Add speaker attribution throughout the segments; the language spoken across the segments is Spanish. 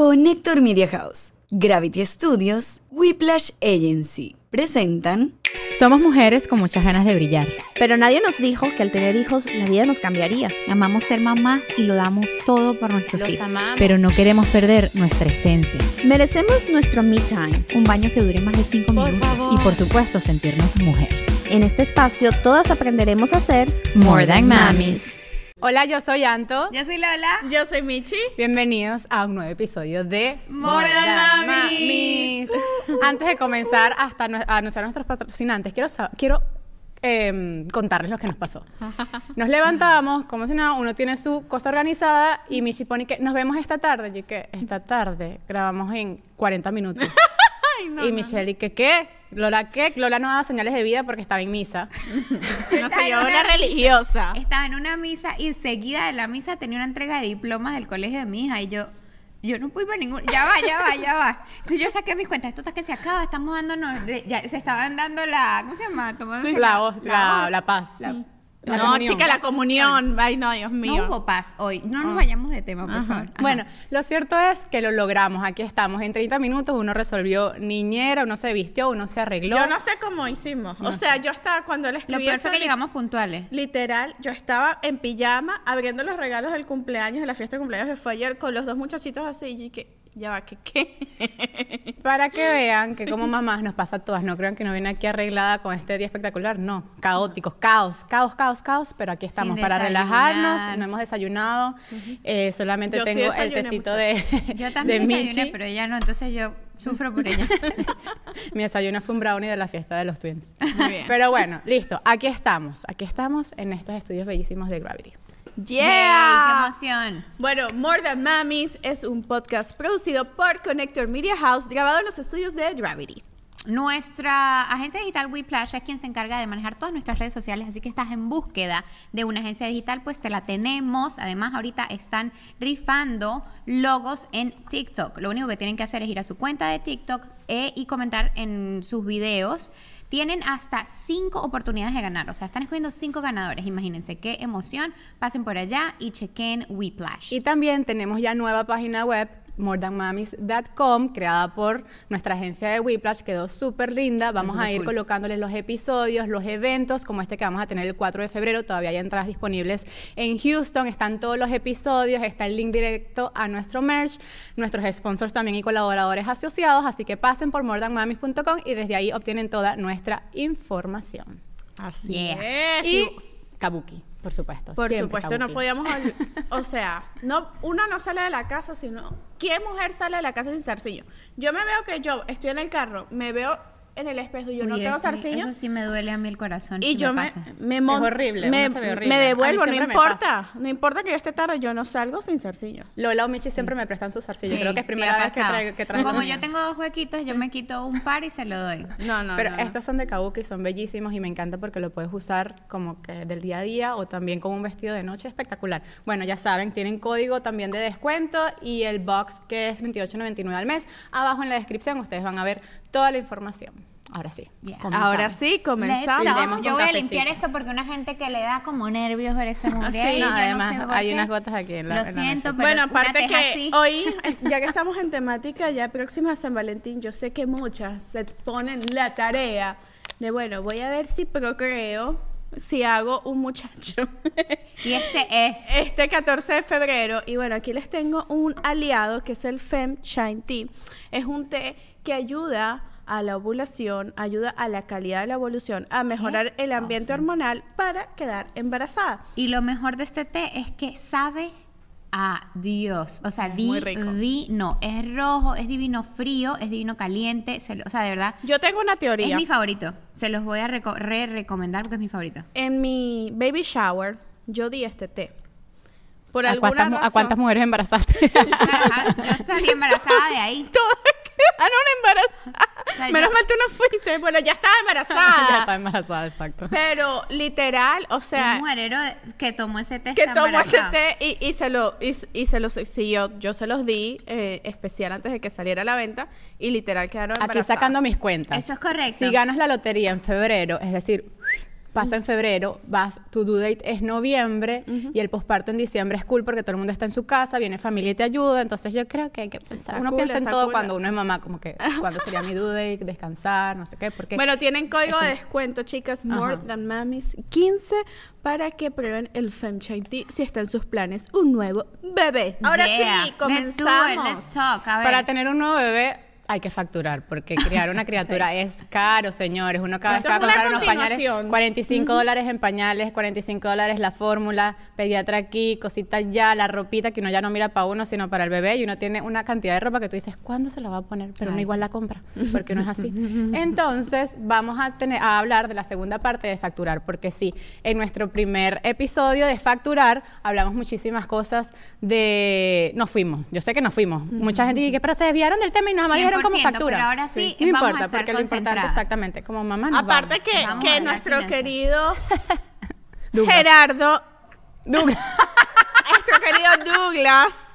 Speaker 1: Connector Media House, Gravity Studios, Whiplash Agency presentan
Speaker 2: Somos mujeres con muchas ganas de brillar.
Speaker 3: Pero nadie nos dijo que al tener hijos la vida nos cambiaría.
Speaker 4: Amamos ser mamás y lo damos todo por nuestros hijos.
Speaker 2: amamos. Pero no queremos perder nuestra esencia.
Speaker 3: Merecemos nuestro me time.
Speaker 4: Un baño que dure más de 5
Speaker 2: Por
Speaker 4: minutos.
Speaker 2: favor. Y por supuesto, sentirnos mujer.
Speaker 3: En este espacio todas aprenderemos a ser
Speaker 2: More Than Mamis. Hola, yo soy Anto.
Speaker 4: Yo soy Lola.
Speaker 3: Yo soy Michi.
Speaker 2: Bienvenidos a un nuevo episodio de
Speaker 4: More Than Mamis.
Speaker 2: Antes de comenzar hasta a anunciar a nuestros patrocinantes, quiero, quiero em, contarles lo que nos pasó. Nos levantamos, como si nada, uno tiene su cosa organizada y Michi pone que nos vemos esta tarde. Yo que esta tarde grabamos en 40 minutos. y Michelle, ¿y que qué? Lola, ¿qué? Lola no daba señales de vida porque estaba en misa.
Speaker 3: No sé, yo una religiosa.
Speaker 4: Estaba en una misa y enseguida de la misa tenía una entrega de diplomas del colegio de mi hija y yo, yo no fui para ningún, ya va, ya va, ya va. Entonces yo saqué mis cuentas, esto está que se acaba, estamos dándonos, ya se estaban dando la, ¿cómo se llama? Tomándose
Speaker 2: La, la, la paz.
Speaker 4: La-
Speaker 2: La
Speaker 3: no,
Speaker 2: comunión.
Speaker 3: chica, la comunión. Ay, no, Dios mío.
Speaker 4: No hubo paz hoy, no nos vayamos de tema, por favor. Ajá.
Speaker 2: Bueno, lo cierto es que lo logramos. Aquí estamos. En 30 minutos uno resolvió niñera, uno se vistió, uno se arregló.
Speaker 3: Yo no sé cómo hicimos. o sea, yo estaba cuando
Speaker 4: lo
Speaker 3: escribí
Speaker 4: peor
Speaker 3: eso,
Speaker 4: que llegamos puntuales.
Speaker 3: Literal, yo estaba en pijama abriendo los regalos del cumpleaños, de la fiesta de cumpleaños que fue ayer, con los dos muchachitos así. Y que, ya va, que qué.
Speaker 2: Para que vean que como mamás nos pasa a todas. No crean que no viene aquí arreglada con este día espectacular. No, caóticos, caos, caos, caos, caos. Pero aquí estamos
Speaker 4: Sin
Speaker 2: para relajarnos. No hemos desayunado. Eh, solamente
Speaker 3: Yo sí
Speaker 2: tengo el tecito de,
Speaker 4: Yo
Speaker 2: de
Speaker 4: también
Speaker 2: Michi.
Speaker 4: desayuné, pero ella no, entonces yo sufro por ella.
Speaker 2: Mi desayuno fue un brownie de la fiesta de los twins.
Speaker 3: Muy bien.
Speaker 2: Pero bueno, listo. Aquí estamos. Aquí estamos en estos estudios bellísimos de Gravity.
Speaker 3: ¡Yeah!
Speaker 4: ¡Qué emoción!
Speaker 3: Bueno, More Than Mamis es un podcast producido por Connector Media House, grabado en los estudios de Gravity.
Speaker 4: Nuestra agencia digital Whiplash es quien se encarga de manejar todas nuestras redes sociales, así que estás en búsqueda de una agencia digital, pues te la tenemos. Además, ahorita están rifando logos en TikTok. Lo único que tienen que hacer es ir a su cuenta de TikTok e- y comentar en sus videos. Tienen hasta cinco oportunidades de ganar, o sea, están escogiendo cinco ganadores. Imagínense qué emoción. Pasen por allá y chequen Whiplash.
Speaker 2: Y también tenemos ya nueva página web, morethanmamis.com, creada por nuestra agencia de Whiplash. Quedó súper linda. Vamos a ir colocándoles los episodios, los eventos, como este que vamos a tener el 4 de febrero. Todavía hay entradas disponibles en Houston. Están todos los episodios, está el link directo a nuestro merch, nuestros sponsors también y colaboradores asociados. Así que pasen por morethanmamis.com y desde ahí obtienen toda nuestra información.
Speaker 3: Así
Speaker 4: Yeah.
Speaker 3: es.
Speaker 2: Y Kabuki, por supuesto.
Speaker 3: Por supuesto, no podíamos. O sea, no, uno no sale de la casa, sino. ¿Qué mujer sale de la casa sin zarcillo? Yo me veo que yo estoy en el carro, me veo en el espejo y yo no tengo
Speaker 4: eso,
Speaker 3: zarcillo.
Speaker 4: eso sí me duele a mí el corazón.
Speaker 3: Y
Speaker 4: si
Speaker 3: yo me,
Speaker 4: pasa.
Speaker 3: me
Speaker 2: horrible,
Speaker 3: me,
Speaker 2: ve horrible.
Speaker 3: me
Speaker 2: A mí
Speaker 3: devuelvo, no
Speaker 2: me
Speaker 3: importa. No importa que yo esté tarde, yo no salgo sin zarcillo.
Speaker 2: Lola o Michi siempre me prestan sus zarcillos.
Speaker 4: Sí,
Speaker 2: Creo que es primera vez que traigo que traigo
Speaker 4: Como yo tengo dos huequitos, yo me quito un par y se lo doy.
Speaker 3: No, no,
Speaker 2: Pero
Speaker 3: no, no.
Speaker 2: estos son de kabuki, son bellísimos y me encanta porque lo puedes usar como que del día a día o también como un vestido de noche espectacular. Bueno, ya saben, tienen código también de descuento y el box que es $28.99 al mes. Abajo en la descripción ustedes van a ver toda la información. Ahora sí.
Speaker 4: Yeah.
Speaker 2: comenzamos.
Speaker 3: Ahora sí, comenzamos.
Speaker 4: Yo voy a limpiar esto porque una gente que le da como nervios ver ese mugre.
Speaker 3: sí, no,
Speaker 2: además,
Speaker 4: sé
Speaker 2: hay unas gotas aquí en la-
Speaker 4: Lo
Speaker 2: en la
Speaker 4: siento,
Speaker 2: mesa.
Speaker 4: pero
Speaker 3: bueno, aparte que
Speaker 4: así.
Speaker 3: hoy, ya que estamos en temática, ya próxima a San Valentín, yo sé que muchas se ponen la tarea de, bueno, voy a ver si procreo, si hago un muchacho.
Speaker 4: Y este es...
Speaker 3: este 14 de febrero. Y bueno, aquí les tengo un aliado que es el Fem Shine Tea. Es un té que ayuda a la ovulación, ayuda a la calidad de la evolución, a mejorar el ambiente hormonal para quedar embarazada.
Speaker 4: Y lo mejor de este té es que sabe a Dios. O sea,
Speaker 3: Es muy rico.
Speaker 4: divino. Es rojo, es divino frío, es divino caliente. se lo- o sea, de verdad,
Speaker 3: Yo tengo una
Speaker 4: es
Speaker 3: teoría.
Speaker 4: mi favorito. Se los voy a reco- re-recomendar porque es mi favorito.
Speaker 3: En mi baby shower, yo di este té. Por
Speaker 2: ¿A
Speaker 3: alguna
Speaker 2: cuántas,
Speaker 3: razón.
Speaker 2: ¿A cuántas mujeres embarazaste?
Speaker 4: Yo salí embarazada de ahí.
Speaker 3: quedaron embarazadas.
Speaker 4: sea,
Speaker 3: Menos mal tú no fuiste. Bueno, ya estaba
Speaker 2: ya
Speaker 3: embarazada.
Speaker 2: está embarazada, exacto.
Speaker 3: Pero literal, o sea,
Speaker 4: un mujerero que tomó ese té
Speaker 3: que tomó ese té y, y se lo y, y se los siguió. Yo se los di eh, especial antes de que saliera a la venta y literal quedaron
Speaker 2: Aquí
Speaker 3: embarazadas.
Speaker 2: sacando mis cuentas.
Speaker 4: Eso es correcto.
Speaker 2: Si ganas la lotería en febrero, es decir, pasa en febrero, vas, tu due date es noviembre y el posparto en diciembre es cool porque todo el mundo está en su casa, viene familia y te ayuda, entonces yo creo que hay que pensar,
Speaker 3: Está
Speaker 2: uno
Speaker 3: cool,
Speaker 2: piensa en todo
Speaker 3: cool.
Speaker 2: cuando uno es mamá, como que cuándo sería mi due date, descansar, no sé qué, porque
Speaker 3: Bueno, tienen código de descuento, chicas, More
Speaker 2: Ajá.
Speaker 3: Than Mamis 15 para que prueben el FemChaití si está en sus planes un nuevo bebé. Ahora
Speaker 4: Yeah.
Speaker 3: sí,
Speaker 4: Let's do it,
Speaker 3: comenzamos.
Speaker 4: let's talk. A ver.
Speaker 2: para tener un nuevo bebé hay que facturar, porque criar una criatura es caro, señores. Uno cada vez va a comprar unos pañales,
Speaker 3: continuación.
Speaker 2: 45 dólares en pañales, 45 dólares la fórmula, pediatra aquí, cositas ya, la ropita que uno ya no mira para uno, sino para el bebé, y uno tiene una cantidad de ropa que tú dices, ¿cuándo se la va a poner? Pero uno
Speaker 4: Ay,
Speaker 2: igual
Speaker 4: sí.
Speaker 2: la compra, porque uno es así. Entonces, vamos a, tener, a hablar de la segunda parte de facturar, porque sí, en nuestro primer episodio de facturar hablamos muchísimas cosas de... Nos fuimos, yo sé que nos fuimos. Mucha gente dice, pero se desviaron del tema y más dijeron
Speaker 4: 100%,
Speaker 2: factura.
Speaker 4: pero ahora sí,
Speaker 2: no
Speaker 4: vamos a
Speaker 2: importa,
Speaker 4: estar
Speaker 2: porque lo importante exactamente, como mamá nos
Speaker 3: Aparte
Speaker 2: vamos.
Speaker 3: que,
Speaker 4: Vamos a
Speaker 3: que nuestro querido
Speaker 2: Douglas.
Speaker 3: Gerardo,
Speaker 2: Douglas.
Speaker 3: nuestro querido Douglas,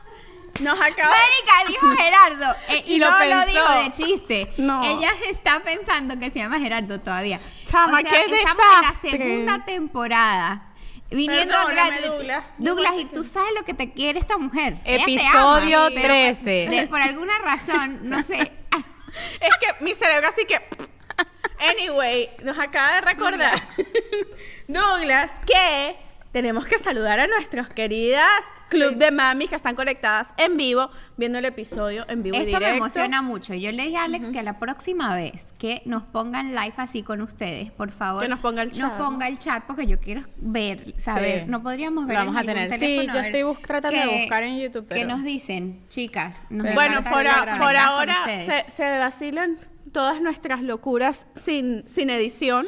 Speaker 3: nos acaba
Speaker 4: Marica, dijo Gerardo. eh, y
Speaker 2: Y lo
Speaker 4: no lo
Speaker 2: pensó.
Speaker 4: dijo de chiste.
Speaker 3: No.
Speaker 4: Ella está pensando que se llama Gerardo todavía.
Speaker 3: Chama,
Speaker 4: o sea,
Speaker 3: qué
Speaker 4: estamos en la
Speaker 3: desastre.
Speaker 4: segunda temporada. Viniendo a
Speaker 3: Perdóname. Douglas.
Speaker 4: Douglas, y tú sabes lo que te quiere esta mujer.
Speaker 2: Episodio
Speaker 4: ama, pero
Speaker 2: 13.
Speaker 4: de- por alguna razón, no sé.
Speaker 3: Es que mi cerebro así que... Anyway, nos acaba de recordar Douglas que tenemos que saludar a nuestras queridas club de mamis que están conectadas en vivo, viendo el episodio en vivo y
Speaker 4: Esto me
Speaker 3: directo.
Speaker 4: emociona mucho. Yo le dije a Alex que la próxima vez que nos pongan live así con ustedes, por favor,
Speaker 3: Que nos ponga el chat.
Speaker 4: ponga el chat porque yo quiero ver, saber.
Speaker 2: Sí.
Speaker 4: No podríamos ver.
Speaker 2: Vamos
Speaker 4: en
Speaker 2: a tener. Sí, yo estoy bus- tratando de buscar en YouTube,
Speaker 4: ¿Qué
Speaker 2: pero-
Speaker 4: nos dicen, chicas? Nos
Speaker 3: Bueno, por, a- por ahora se, se vacilan todas nuestras locuras sin, sin edición.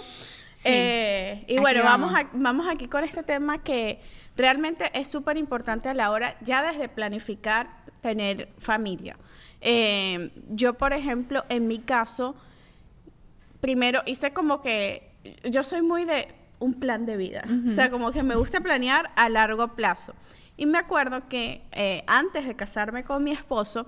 Speaker 3: Eh, y
Speaker 4: aquí
Speaker 3: bueno, vamos,
Speaker 4: vamos.
Speaker 3: a- vamos aquí con este tema que realmente es súper importante a la hora ya desde planificar tener familia. Eh, yo, por ejemplo, en mi caso, primero hice como que yo soy muy de un plan de vida, o sea, como que me gusta planear a largo plazo. Y me acuerdo que eh, antes de casarme con mi esposo,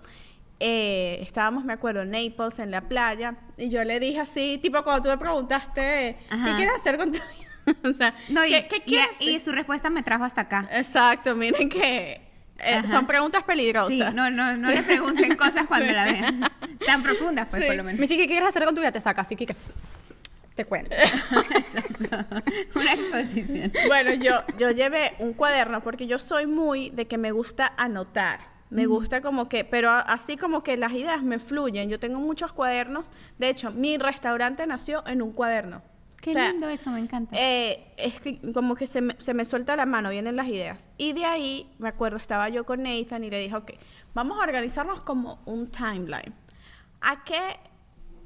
Speaker 3: eh, estábamos, me acuerdo, en Naples, en la playa, y yo le dije así, tipo cuando tú me preguntaste, ¿qué quieres hacer con tu vida? o sea,
Speaker 4: No, y,
Speaker 3: ¿qué, qué
Speaker 4: y-
Speaker 3: quieres
Speaker 4: y
Speaker 3: hacer?
Speaker 4: su respuesta me trajo hasta acá.
Speaker 3: Exacto, miren que eh, son preguntas peligrosas.
Speaker 4: Sí, no, no, no le pregunten cosas cuando la vean. Tan profundas, pues,
Speaker 3: Sí.
Speaker 4: por lo menos.
Speaker 2: Mi chiqui, ¿qué quieres hacer con tu vida? Te saca así, que te cuento.
Speaker 4: Una exposición.
Speaker 3: Bueno, yo, yo llevé un cuaderno porque yo soy muy de que me gusta anotar. Me gusta como que, pero así como que las ideas me fluyen. Yo tengo muchos cuadernos. De hecho, mi restaurante nació en un cuaderno.
Speaker 4: Qué
Speaker 3: O sea,
Speaker 4: lindo eso, me encanta.
Speaker 3: eh, es que como que se me, se me suelta la mano, vienen las ideas. Y de ahí, me acuerdo, estaba yo con Nathan y le dije, ok, vamos a organizarnos como un timeline. ¿A qué?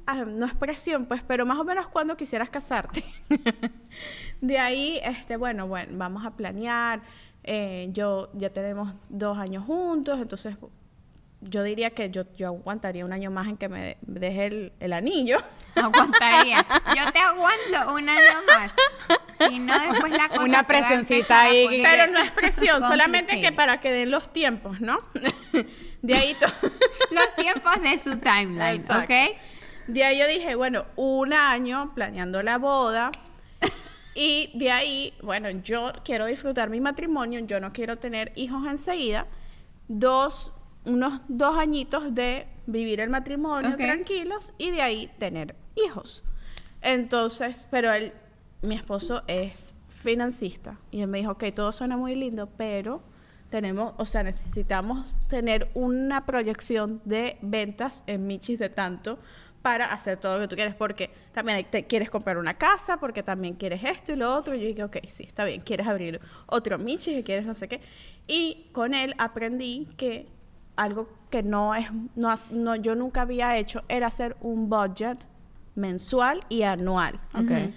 Speaker 3: ah, no es presión, pues, pero más o menos cuando quisieras casarte. de ahí, este, bueno, bueno, vamos a planear. Eh, yo ya tenemos dos años juntos, entonces yo diría que yo, yo aguantaría un año más en que me de- me deje el, el anillo.
Speaker 4: Aguantaría. Yo te aguanto un año más. Si no, después la cosa
Speaker 2: Una presioncita ahí.
Speaker 4: poner
Speaker 3: Pero no es presión, solamente que para que den los tiempos, ¿no? De ahí
Speaker 4: Los tiempos de su timeline,
Speaker 3: Exacto.
Speaker 4: ¿ok?
Speaker 3: De ahí yo dije, bueno, un año planeando la boda. Y de ahí, bueno, yo quiero disfrutar mi matrimonio, yo no quiero tener hijos enseguida. Dos, unos dos añitos de vivir el matrimonio tranquilos y de ahí tener hijos. Entonces, pero él, mi esposo es financista y él me dijo, ok, todo suena muy lindo, pero tenemos, o sea, necesitamos tener una proyección de ventas en Michis de tanto para hacer todo lo que tú quieres, porque también te quieres comprar una casa, porque también quieres esto y lo otro. Y yo dije, ok, sí, está bien, quieres abrir otro Michis, que quieres no sé qué. Y con él aprendí que algo que no es, no, no yo nunca había hecho era hacer un budget mensual y anual.
Speaker 2: Ok.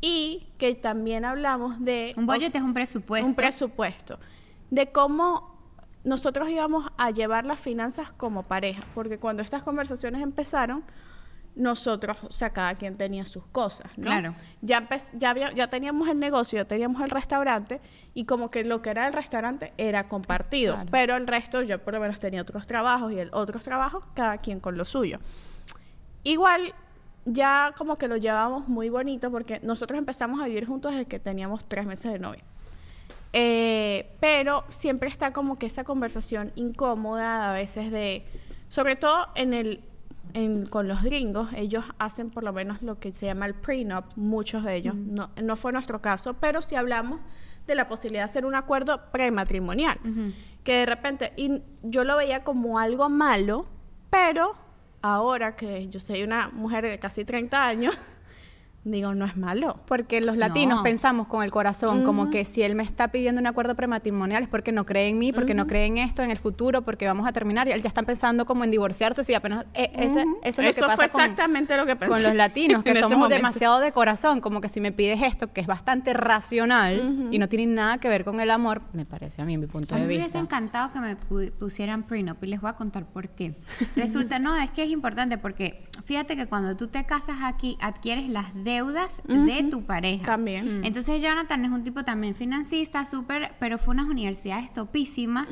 Speaker 3: Y que también hablamos de...
Speaker 4: Un budget es un presupuesto.
Speaker 3: Un presupuesto. De cómo nosotros íbamos a llevar las finanzas como pareja. Porque cuando estas conversaciones empezaron, nosotros, o sea, cada quien tenía sus cosas, ¿no?
Speaker 4: Claro.
Speaker 3: Ya, ya, había- ya teníamos el negocio, ya teníamos el restaurante y como que lo que era el restaurante era compartido.
Speaker 2: Claro.
Speaker 3: Pero el resto, yo por lo menos tenía otros trabajos y el otros trabajos, cada quien con lo suyo. Igual ya como que lo llevábamos muy bonito porque nosotros empezamos a vivir juntos desde que teníamos tres meses de novia. Eh, pero siempre está como que esa conversación incómoda a veces de, sobre todo en el, en- con los gringos, ellos hacen por lo menos lo que se llama el prenup, muchos de ellos. No, no fue nuestro caso, pero sí hablamos de la posibilidad de hacer un acuerdo prematrimonial. Que de repente, y yo lo veía como algo malo, pero ahora que yo soy una mujer de casi 30 años, digo, no es malo.
Speaker 2: Porque los latinos
Speaker 4: No.
Speaker 2: pensamos con el corazón, como que si él me está pidiendo un acuerdo prematrimonial es porque no cree en mí, porque no cree en esto, en el futuro, porque vamos a terminar. Y él ya están pensando como en divorciarse, si apenas... eh, ese- eso es lo
Speaker 3: Eso
Speaker 2: que pasa
Speaker 3: fue
Speaker 2: con-
Speaker 3: exactamente lo que pensé.
Speaker 2: con los latinos, que somos
Speaker 3: momento.
Speaker 2: demasiado de corazón, como que si me pides esto, que es bastante racional y no tiene nada que ver con el amor, me parece a mí, mi punto
Speaker 4: A mí
Speaker 2: de
Speaker 4: me hubiese
Speaker 2: vista.
Speaker 4: encantado que me pu- pusieran prenup y les voy a contar por qué. Resulta, no, es que es importante porque fíjate que cuando tú te casas aquí adquieres las deudas de tu pareja.
Speaker 3: También.
Speaker 4: Mm. Entonces Jonathan es un tipo también financista, súper, pero fue unas universidades topísimas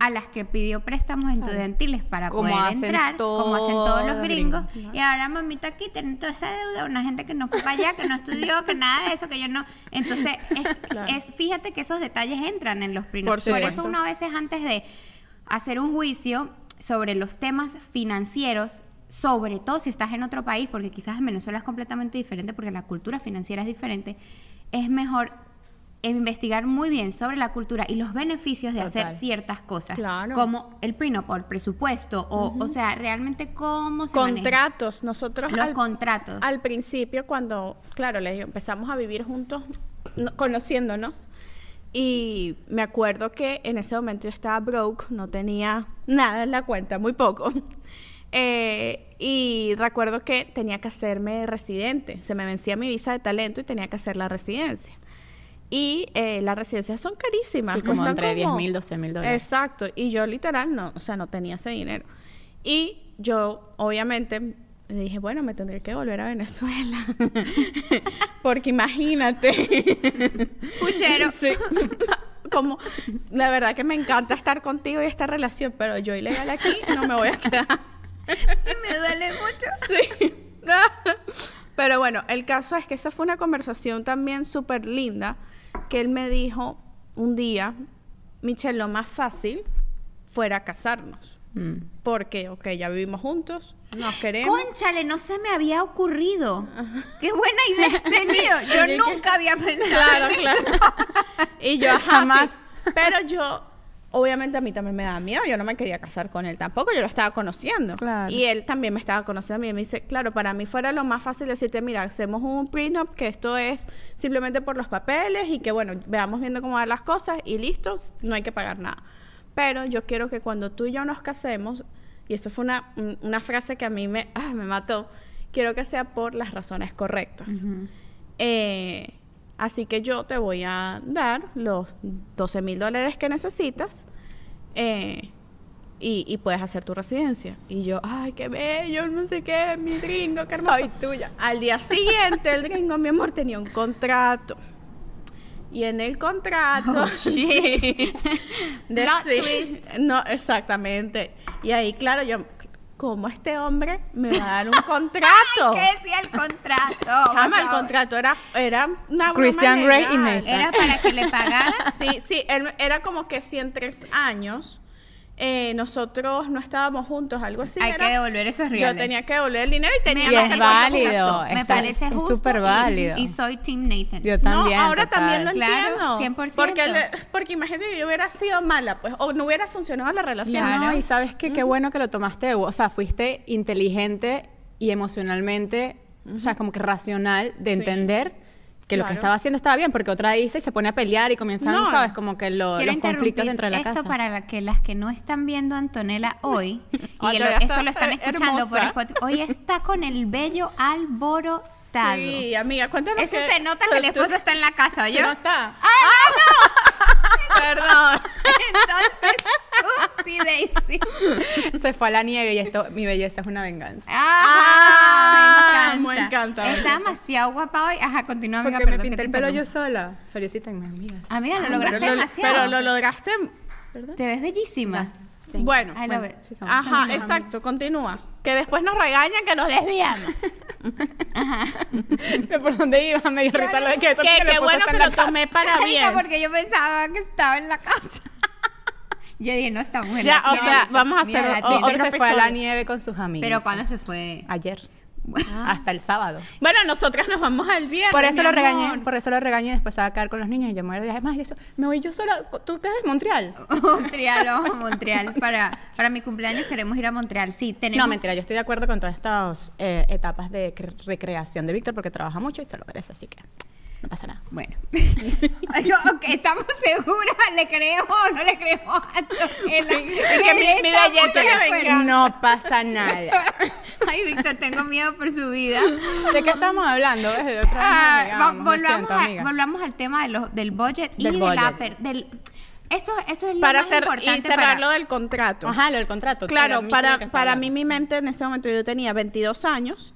Speaker 4: a las que pidió préstamos estudiantiles para
Speaker 2: Como
Speaker 4: poder entrar, como hacen todos los gringos.
Speaker 2: gringos.
Speaker 4: Y ahora mamita aquí tiene toda esa deuda, una gente que no fue para allá, que no estudió, que nada de eso, que yo no. Entonces, es,
Speaker 3: Claro.
Speaker 4: es- fíjate que esos detalles entran en los
Speaker 3: Por
Speaker 4: prenups. Por, eso uno a veces antes de hacer un juicio sobre los temas financieros, sobre todo si estás en otro país, porque quizás en Venezuela es completamente diferente, porque la cultura financiera es diferente, es mejor investigar muy bien sobre la cultura y los beneficios de
Speaker 2: Total.
Speaker 4: hacer ciertas cosas,
Speaker 3: Claro.
Speaker 4: como el prenup o el presupuesto, o, o sea, realmente cómo se maneja.
Speaker 3: Contratos. Nosotros
Speaker 4: Los
Speaker 3: al,
Speaker 4: contratos.
Speaker 3: al principio, cuando, claro, les digo, empezamos a vivir juntos, no- conociéndonos. Y me acuerdo que en ese momento yo estaba broke, no tenía nada en la cuenta, muy poco. Eh, y recuerdo que tenía que hacerme residente. Se me vencía mi visa de talento y tenía que hacer la residencia. Y eh, las residencias son carísimas.
Speaker 2: Sí, como entre 10
Speaker 3: como-
Speaker 2: mil, 12 mil dólares.
Speaker 3: Exacto. Y yo literal no, o sea, no tenía ese dinero. Y yo, obviamente, dije, bueno, me tendré que volver a Venezuela. Porque imagínate.
Speaker 4: Puchero.
Speaker 3: Sí. Como, la verdad que me encanta estar contigo y esta relación, pero yo ilegal aquí no me voy a quedar.
Speaker 4: Y me duele mucho.
Speaker 3: Sí. Pero bueno, el caso es que esa fue una conversación también súper linda que él me dijo un día, Michelle, lo más fácil fuera casarnos.
Speaker 2: Mm.
Speaker 3: Porque, ok, ya vivimos juntos, nos queremos.
Speaker 4: Conchale, no se me había ocurrido. Qué buena idea has tenido. Yo nunca había pensado
Speaker 3: Claro,
Speaker 4: en eso.
Speaker 3: claro. Y yo
Speaker 2: Jamás.
Speaker 3: sí. Pero yo, obviamente a mí también me daba miedo. Yo no me quería casar con él tampoco. Yo lo estaba conociendo.
Speaker 2: Claro.
Speaker 3: Y él también me estaba conociendo a mí. Y me dice, claro, para mí fuera lo más fácil decirte, mira, hacemos un prenup, que esto es simplemente por los papeles y que, bueno, veamos viendo cómo van las cosas y listo, no hay que pagar nada. Pero yo quiero que cuando tú y yo nos casemos, y eso fue una, un- una frase que a mí me, ah, me mató, quiero que sea por las razones correctas. Eh, así que yo te voy a dar los 12 mil dólares que necesitas eh, y, y puedes hacer tu residencia. Y yo, ay, qué bello, no sé qué, mi gringo, qué hermoso.
Speaker 2: Soy tuya.
Speaker 3: Al día siguiente, el gringo, mi amor, tenía un contrato. Y en el contrato,
Speaker 4: Oh,
Speaker 3: sí,
Speaker 4: twist.
Speaker 3: no, exactamente. Y ahí, claro, yo, ¿cómo este hombre me va a dar un contrato?
Speaker 4: ¿Qué decía el contrato?
Speaker 3: Chama, el contrato era, era una
Speaker 2: Christian Grey y. Nathan.
Speaker 4: Era para que le pagaran.
Speaker 3: Sí, sí, él- era como que si en tres años eh, nosotros no estábamos juntos, algo así.
Speaker 4: Hay
Speaker 3: era.
Speaker 4: que devolver esos
Speaker 3: Yo
Speaker 4: reales.
Speaker 3: tenía que devolver el dinero y tenía
Speaker 2: Y
Speaker 3: que
Speaker 2: es
Speaker 3: hacer
Speaker 2: válido,
Speaker 4: Me parece
Speaker 2: es
Speaker 4: justo.
Speaker 2: súper
Speaker 4: y-
Speaker 2: válido.
Speaker 4: Y, soy Team Nathan.
Speaker 2: Yo también.
Speaker 3: no, ahora
Speaker 2: total.
Speaker 3: también lo
Speaker 4: Claro,
Speaker 3: entiendo.
Speaker 4: 100%.
Speaker 3: Porque, le- porque imagínate que yo hubiera sido mala, pues, o no hubiera funcionado la relación.
Speaker 4: Claro.
Speaker 2: No, y sabes que qué bueno que lo tomaste, o sea, fuiste inteligente y emocionalmente, o sea, como que racional de
Speaker 3: Sí.
Speaker 2: Que lo que estaba haciendo estaba bien, porque otra dice y se pone a pelear y comienzan,
Speaker 3: No.
Speaker 2: ¿sabes? Como que lo- los conflictos dentro de la
Speaker 4: esto
Speaker 2: casa.
Speaker 4: para la- que las que no están viendo a Antonella hoy y esto lo están escuchando por
Speaker 3: hermosa.
Speaker 4: Spotify, hoy está con el vello alborotado.
Speaker 3: Sí, amiga, cuéntame.
Speaker 4: Eso se nota que el esposo está en la casa,
Speaker 3: ¿yo?
Speaker 4: ¿yo?
Speaker 3: no está.
Speaker 4: ¡Ah,
Speaker 3: Perdón.
Speaker 4: Entonces, upsie daisy.
Speaker 2: Se fue a la nieve y esto, mi belleza es una venganza.
Speaker 4: Ah,
Speaker 3: me encanta.
Speaker 4: Está demasiado guapa hoy. Ajá, continúa, amiga.
Speaker 2: Porque me pinté el pelo yo sola. Felicítenme, amigas.
Speaker 4: Amiga, lo lograste
Speaker 3: lo-
Speaker 4: demasiado.
Speaker 3: Pero lo lograste. ¿verdad?
Speaker 4: Te ves bellísima.
Speaker 3: Bueno,
Speaker 4: I love
Speaker 2: Bueno,
Speaker 4: it.
Speaker 2: sigamos.
Speaker 3: Ajá, exacto, continúa. Que después nos regañan que nos desviamos.
Speaker 2: ¿De por dónde iba? Me dio risa lo de que eso
Speaker 3: Que,
Speaker 2: que puse
Speaker 3: bueno que lo tomé para
Speaker 4: Marica,
Speaker 3: bien.
Speaker 4: porque yo pensaba que estaba en la casa. yo dije, no, esta mujer.
Speaker 3: Ya, o sea, vamos a
Speaker 4: Mira,
Speaker 3: hacer
Speaker 4: tiene.
Speaker 3: otro
Speaker 2: se fue a la nieve con sus amigos.
Speaker 4: Pero cuando se fue.
Speaker 2: Ayer. Hasta el sábado.
Speaker 3: Bueno, nosotras nos vamos al viernes.
Speaker 2: Por eso
Speaker 3: mi
Speaker 2: lo
Speaker 3: amor.
Speaker 2: regañé, por eso lo regañé después se va a quedar con los niños y yo me voy a eso, me voy yo sola, ¿tú qué es Montreal?
Speaker 4: Montreal, vamos a Montreal. Para, para mi cumpleaños queremos ir a Montreal. Sí, tenemos.
Speaker 2: No, mentira, yo estoy de acuerdo con todas estas eh, etapas de cre- recreación de Víctor porque trabaja mucho y se lo merece, así que no pasa nada.
Speaker 4: Bueno. Estamos seguras. ¿Le creemos o no le creemos a Antonella?
Speaker 3: que mi- mi belleza.
Speaker 2: No pasa nada.
Speaker 4: Ay, Víctor, tengo miedo por su vida.
Speaker 2: ¿De qué estamos hablando? ¿Ves? De otra
Speaker 4: Ah,
Speaker 2: amiga, vamos,
Speaker 4: volvamos,
Speaker 2: siento,
Speaker 4: a-
Speaker 2: amiga.
Speaker 4: volvamos al tema de los, del budget y
Speaker 2: Del
Speaker 4: de la
Speaker 2: budget.
Speaker 4: per- del esto, esto es lo
Speaker 3: Para
Speaker 4: más
Speaker 3: hacer
Speaker 4: importante
Speaker 3: y cerrar
Speaker 4: para-
Speaker 3: lo del contrato.
Speaker 2: Ajá, lo del contrato.
Speaker 3: Claro, para, para mí mi mente en ese momento yo tenía 22 años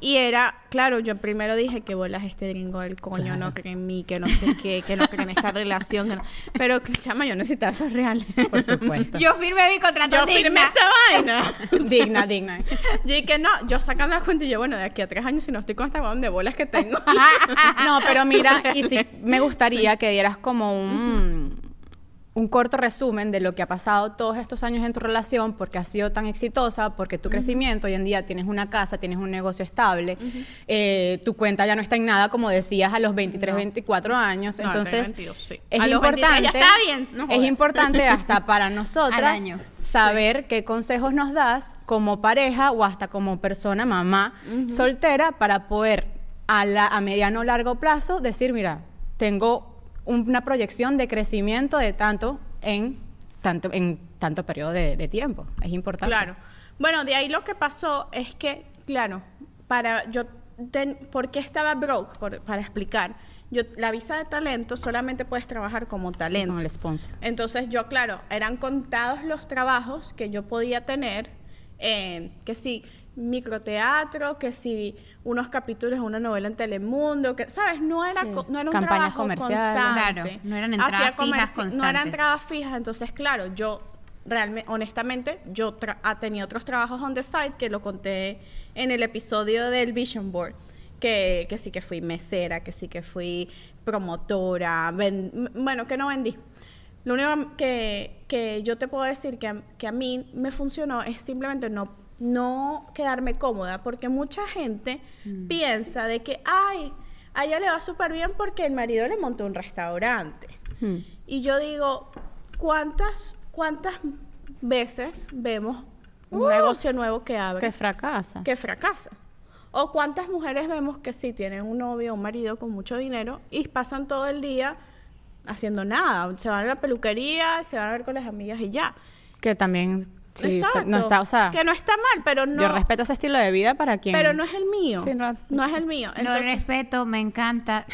Speaker 3: y era, claro, yo primero dije que bolas este gringo del coño, no cree en mí, que no sé qué, que no cree en esta relación, que no- pero chama, yo necesitaba esos reales.
Speaker 2: Por supuesto.
Speaker 4: Yo firmé mi contrato
Speaker 3: Yo firmé
Speaker 4: digna.
Speaker 3: esa vaina.
Speaker 2: digna, digna.
Speaker 3: Yo dije, no, yo sacando la cuenta y yo, bueno, de aquí a tres años si no estoy con esta huevón de bolas que tengo.
Speaker 2: No, pero mira, y sí me gustaría que dieras como un, un corto resumen de lo que ha pasado todos estos años en tu relación, porque has sido tan exitosa, porque tu crecimiento, hoy en día tienes una casa, tienes un negocio estable, eh, tu cuenta ya no está en nada, como decías, a los 23, 24 años.
Speaker 3: No,
Speaker 2: Entonces,
Speaker 3: tengo 22, sí.
Speaker 2: es
Speaker 3: A los 23 ya
Speaker 2: importante,
Speaker 3: está bien, no
Speaker 2: es importante hasta para nosotras
Speaker 4: Al año.
Speaker 2: saber qué consejos nos das como pareja o hasta como persona, mamá, soltera, para poder a, la, a mediano o largo plazo decir, mira, tengo una proyección de crecimiento de tanto en tanto, en tanto periodo de, de tiempo. Es importante.
Speaker 3: Claro. Bueno, de ahí lo que pasó es que, claro, para yo, ten- ¿por qué estaba broke? Por- para explicar. Yo, la visa de talento solamente puedes trabajar como
Speaker 2: Sí,
Speaker 3: talento.
Speaker 2: con el sponsor.
Speaker 3: Entonces yo, claro, eran contados los trabajos que yo podía tener, eh, que sí, microteatro, que sí, unos capítulos de una novela en Telemundo, que, ¿sabes? No era,
Speaker 2: Sí.
Speaker 3: co- no era un
Speaker 2: Campañas
Speaker 3: trabajo
Speaker 2: comerciales.
Speaker 3: constante.
Speaker 4: Claro, no eran entradas fijas
Speaker 3: No eran entradas fijas, entonces, claro, yo realmente, honestamente, yo tra- ah, tenía otros trabajos on the side que lo conté en el episodio del Vision Board. Que, que sí que fui mesera, que sí que fui promotora, bueno, que no vendí. Lo único que, que yo te puedo decir que, a- que a mí me funcionó es simplemente no, no quedarme cómoda, porque mucha gente piensa de que, ay, a ella le va súper bien porque el marido le montó un restaurante.
Speaker 2: Hmm.
Speaker 3: Y yo digo, ¿cuántas, cuántas veces vemos un negocio nuevo que abre
Speaker 2: Que fracasa.
Speaker 3: que fracasa? ¿O cuántas mujeres vemos que sí tienen un novio o un marido con mucho dinero y pasan todo el día haciendo nada? Se van a la peluquería, se van a ver con las amigas y ya.
Speaker 2: Que también sí, está-
Speaker 3: Exacto.
Speaker 2: no está, o sea,
Speaker 3: que no está mal, pero no,
Speaker 2: yo respeto ese estilo de vida para quien...
Speaker 3: pero no es el mío.
Speaker 2: Sí, no-
Speaker 3: no, es el mío.
Speaker 4: Lo
Speaker 3: Entonces,
Speaker 4: respeto, me encanta.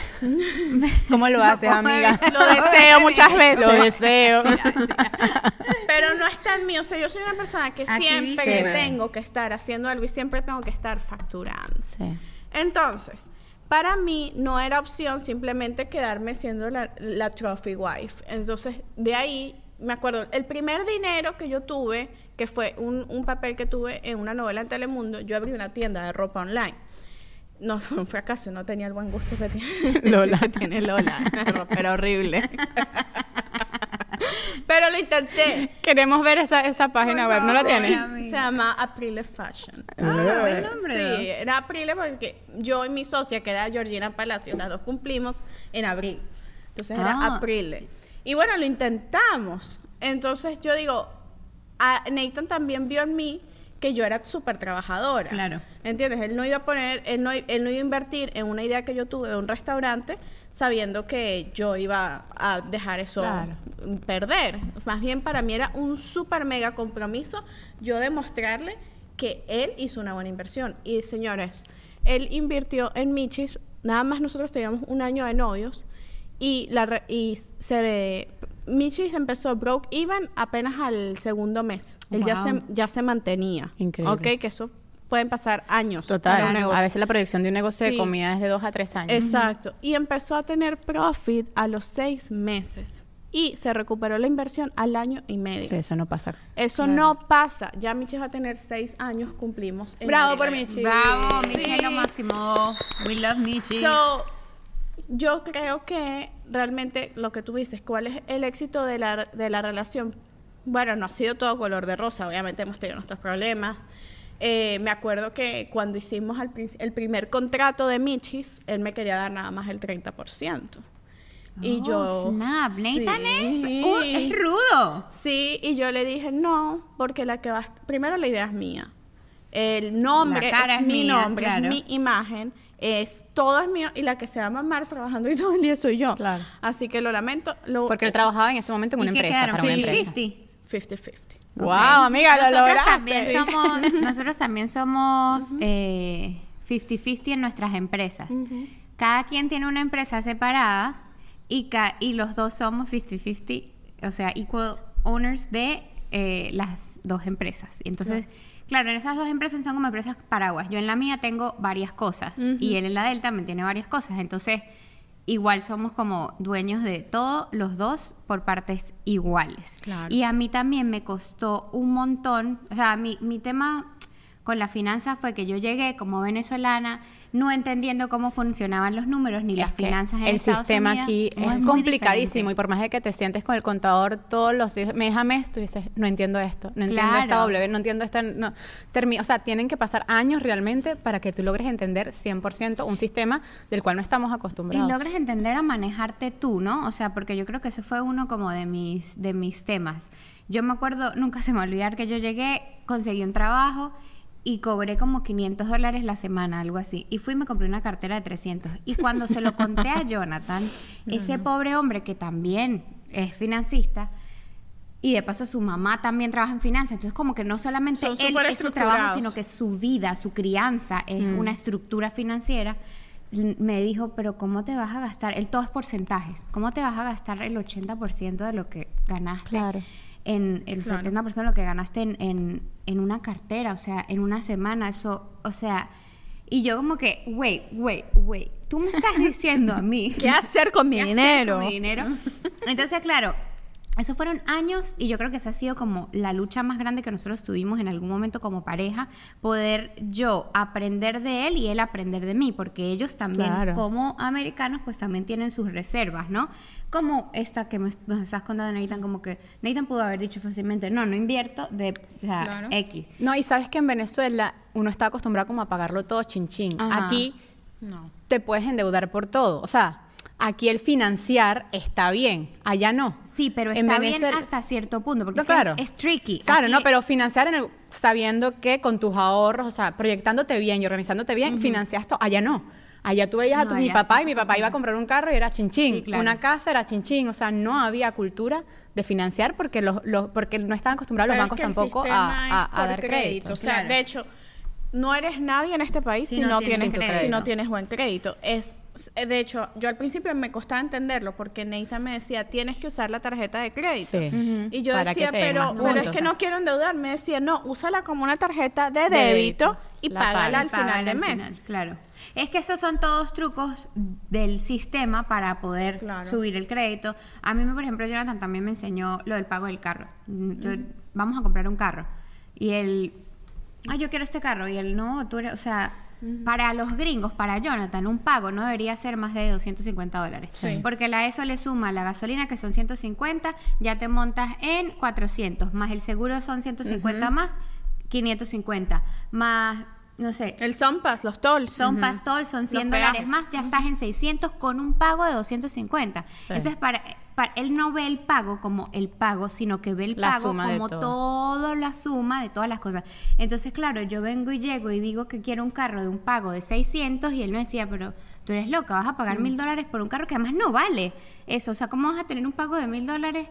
Speaker 2: ¿Cómo lo haces, amiga?
Speaker 3: Lo deseo muchas veces.
Speaker 2: Lo deseo.
Speaker 3: pero no está el mío. O sea, yo soy una persona que siempre tengo que estar haciendo algo y siempre tengo que estar facturando.
Speaker 2: sí.
Speaker 3: Entonces, para mí no era opción simplemente quedarme siendo la, la trophy wife. Entonces, de ahí, me acuerdo, el primer dinero que yo tuve, que fue un, un papel que tuve en una novela en Telemundo, yo abrí una tienda de ropa online. No fue un fracaso, no tenía el buen gusto que tiene
Speaker 2: Lola.
Speaker 3: que tiene Lola. Era horrible. Pero lo intenté.
Speaker 2: Queremos ver esa, esa página
Speaker 4: Por
Speaker 2: web, ¿no la tienes?
Speaker 3: Se llama Aprile Fashion.
Speaker 4: Ah, buen nombre.
Speaker 3: Sí, era Aprile porque yo y mi socia, que era Georgina Palacio, las dos cumplimos en abril. Entonces era
Speaker 4: Ah.
Speaker 3: Aprile. Y bueno, lo intentamos. Entonces yo digo, a Nathan también vio en mí que yo era súper trabajadora.
Speaker 4: Claro.
Speaker 3: ¿Entiendes? Él no iba a poner, él no, él no iba a invertir en una idea que yo tuve de un restaurante sabiendo que yo iba a dejar eso
Speaker 2: Claro.
Speaker 3: perder. Más bien para mí era un súper mega compromiso yo demostrarle que él hizo una buena inversión. Y señores, él invirtió en Michis, nada más nosotros teníamos un año de novios y, la y se Michis empezó broke even apenas al segundo mes. Él ya, se, ya se mantenía.
Speaker 2: Increíble.
Speaker 3: Ok, que eso pueden pasar años. para un
Speaker 2: Total.
Speaker 3: negocio.
Speaker 2: A veces la proyección de un negocio de comida es de dos a tres años.
Speaker 3: Exacto. Y empezó a tener profit a los seis meses. y se recuperó la inversión al año y medio.
Speaker 2: Sí, eso no pasa.
Speaker 3: Eso no pasa. Ya Michi va a tener seis años, cumplimos.
Speaker 2: Bravo por. Michi.
Speaker 4: Bravo, Michi
Speaker 3: Sí.
Speaker 4: es lo máximo. We love Michi.
Speaker 3: So, yo creo que realmente lo que tú dices, ¿cuál es el éxito de la, de la relación? Bueno, no ha sido todo color de rosa, obviamente hemos tenido nuestros problemas. Eh, me acuerdo que cuando hicimos el primer contrato de Michis, él me quería dar nada más el 30%. Y
Speaker 4: Oh,
Speaker 3: yo...
Speaker 4: Snap. Nathan es,
Speaker 3: Sí.
Speaker 4: uh, es rudo.
Speaker 3: Sí, y yo le dije no, porque la que va, primero la idea es mía. El nombre
Speaker 4: La cara
Speaker 3: es,
Speaker 4: es
Speaker 3: mi nombre,
Speaker 4: claro.
Speaker 3: es mi imagen, es todo es mío y la que se va a mamar trabajando y todo el día soy yo.
Speaker 2: Claro.
Speaker 3: Así que lo lamento. Lo,
Speaker 2: Porque él trabajaba en ese momento en
Speaker 4: ¿Y
Speaker 2: una empresa, para una empresa.
Speaker 4: 50.
Speaker 3: 50-50.
Speaker 2: Wow, amiga, lo
Speaker 4: nosotros
Speaker 2: lograste.
Speaker 4: también somos nosotros también somos eh, 50-50 en nuestras empresas cada quien tiene una empresa separada y, ca- y los dos somos 50-50 o sea equal owners de eh, las dos empresas Y entonces claro en esas dos empresas son como empresas paraguas. Yo en la mía tengo varias cosas y él en la de él también tiene varias cosas. Entonces igual somos como dueños de todo los dos por partes iguales.
Speaker 3: Claro.
Speaker 4: y a mí también me costó un montón, o sea, mi, mi tema con la finanza fue que yo llegué como venezolana no entendiendo cómo funcionaban los números ni las
Speaker 2: Es
Speaker 4: finanzas en
Speaker 2: el
Speaker 4: Estados
Speaker 2: sistema
Speaker 4: Unidos.
Speaker 2: aquí es, complicadísimo y por más de que te sientes con el contador todos los días, mes a mes, tú dices, no entiendo esto, no entiendo esta. W, no entiendo esta... No, o sea, tienen que pasar años realmente para que tú logres entender 100% un sistema del cual no estamos
Speaker 4: Y
Speaker 2: acostumbrados.
Speaker 4: logres entender a manejarte tú, ¿no? O sea, porque yo creo que ese fue uno como de mis, de mis temas. Yo me acuerdo, nunca se me va a olvidar que yo llegué, conseguí un trabajo y cobré como 500 dólares la semana, algo así. Y fui y me compré una cartera de 300. Y cuando se lo conté a Jonathan, ese pobre hombre que también es financista, y de paso su mamá también trabaja en finanzas, entonces como que no solamente
Speaker 3: Son
Speaker 4: él es su trabajo, sino que su vida, su crianza es
Speaker 2: Mm.
Speaker 4: una estructura financiera. Me dijo, pero ¿cómo te vas a gastar? El todo es porcentajes. ¿Cómo te vas a gastar el 80% de lo que ganaste?
Speaker 2: Claro.
Speaker 4: En el
Speaker 3: Claro.
Speaker 4: 70% de lo que ganaste en, en, en una cartera, o sea, en una semana, eso, o sea, y yo como que, wait, wait, wait, tú me estás diciendo a mí
Speaker 3: ¿Qué hacer con mi
Speaker 4: ¿Qué hacer con mi dinero? Entonces, claro, esos fueron años y yo creo que esa ha sido como la lucha más grande que nosotros tuvimos en algún momento como pareja, poder yo aprender de él y él aprender de mí, porque ellos también
Speaker 2: Claro.
Speaker 4: como americanos pues también tienen sus reservas, ¿no? Como esta que me- nos estás contando, Nathan, como que Nathan pudo haber dicho fácilmente, no, no invierto de o sea,
Speaker 3: Claro.
Speaker 4: X.
Speaker 2: No, y sabes que en Venezuela uno está acostumbrado como a pagarlo todo chinchín.
Speaker 4: Ajá.
Speaker 2: Aquí
Speaker 3: No.
Speaker 2: te puedes endeudar por todo. O sea, aquí el financiar está bien, allá no.
Speaker 4: Sí, pero
Speaker 2: En
Speaker 4: está bien hasta cierto punto, porque
Speaker 2: No,
Speaker 4: es que
Speaker 2: claro.
Speaker 4: es, es tricky.
Speaker 2: Claro,
Speaker 4: Aquí-
Speaker 2: no, pero financiar en el- sabiendo que con tus ahorros, o sea, proyectándote bien y organizándote bien, financias todo. Allá no. Allá tú veías a tu, mi papá y mi papá iba a comprar un carro y era chinchín.
Speaker 4: Sí, claro.
Speaker 2: Una casa era chinchín. O sea, no había cultura de financiar porque los, los- porque no estaban acostumbrados
Speaker 3: Pero
Speaker 2: los
Speaker 3: es
Speaker 2: bancos tampoco a, a- dar crédito.
Speaker 3: O sea,
Speaker 4: Claro.
Speaker 3: de hecho, no eres nadie en este país
Speaker 4: Si
Speaker 3: si,
Speaker 4: no tienes
Speaker 3: tienes,
Speaker 4: crédito.
Speaker 3: si no tienes buen crédito. Es, de hecho, yo al principio me costaba entenderlo porque Nathan me decía, tienes que usar la tarjeta de crédito.
Speaker 2: Sí.
Speaker 3: Y yo
Speaker 2: Para
Speaker 3: decía, pero, pero es que no quiero endeudar. Me decía, no, úsala como una tarjeta de
Speaker 2: De
Speaker 3: débito,
Speaker 2: débito.
Speaker 3: y
Speaker 2: La
Speaker 3: págala al final
Speaker 4: Págala
Speaker 3: de
Speaker 4: al
Speaker 3: mes.
Speaker 4: final, claro. Es que esos son todos trucos del sistema para poder
Speaker 3: Claro.
Speaker 4: subir el crédito. A mí, por ejemplo, Jonathan también me enseñó lo del pago del carro. Mm, Vamos a comprar un carro. Y él, ah, yo quiero este carro. Y él, no, tú eres, o sea, para los gringos, para Jonathan, un pago no debería ser más de 250 dólares.
Speaker 3: Sí.
Speaker 4: Porque la eso le suma la gasolina, que son 150, ya te montas en 400, más el seguro son 150 más, 550, más, no sé,
Speaker 3: El Sunpass, los tolls.
Speaker 4: son pastol, son 100
Speaker 3: Los
Speaker 4: dólares más, ya estás en 600 con un pago de 250.
Speaker 2: Sí.
Speaker 4: Entonces, para- él no ve el pago como el pago, sino que ve el
Speaker 2: La
Speaker 4: pago como
Speaker 2: todo.
Speaker 4: toda la suma de todas las cosas. Entonces, claro, yo vengo y llego y digo que quiero un carro de un pago de 600 y él me decía, pero tú eres loca, vas a pagar
Speaker 2: Mm.
Speaker 4: mil dólares por un carro que además no vale eso. O sea, ¿cómo vas a tener un pago de mil dólares?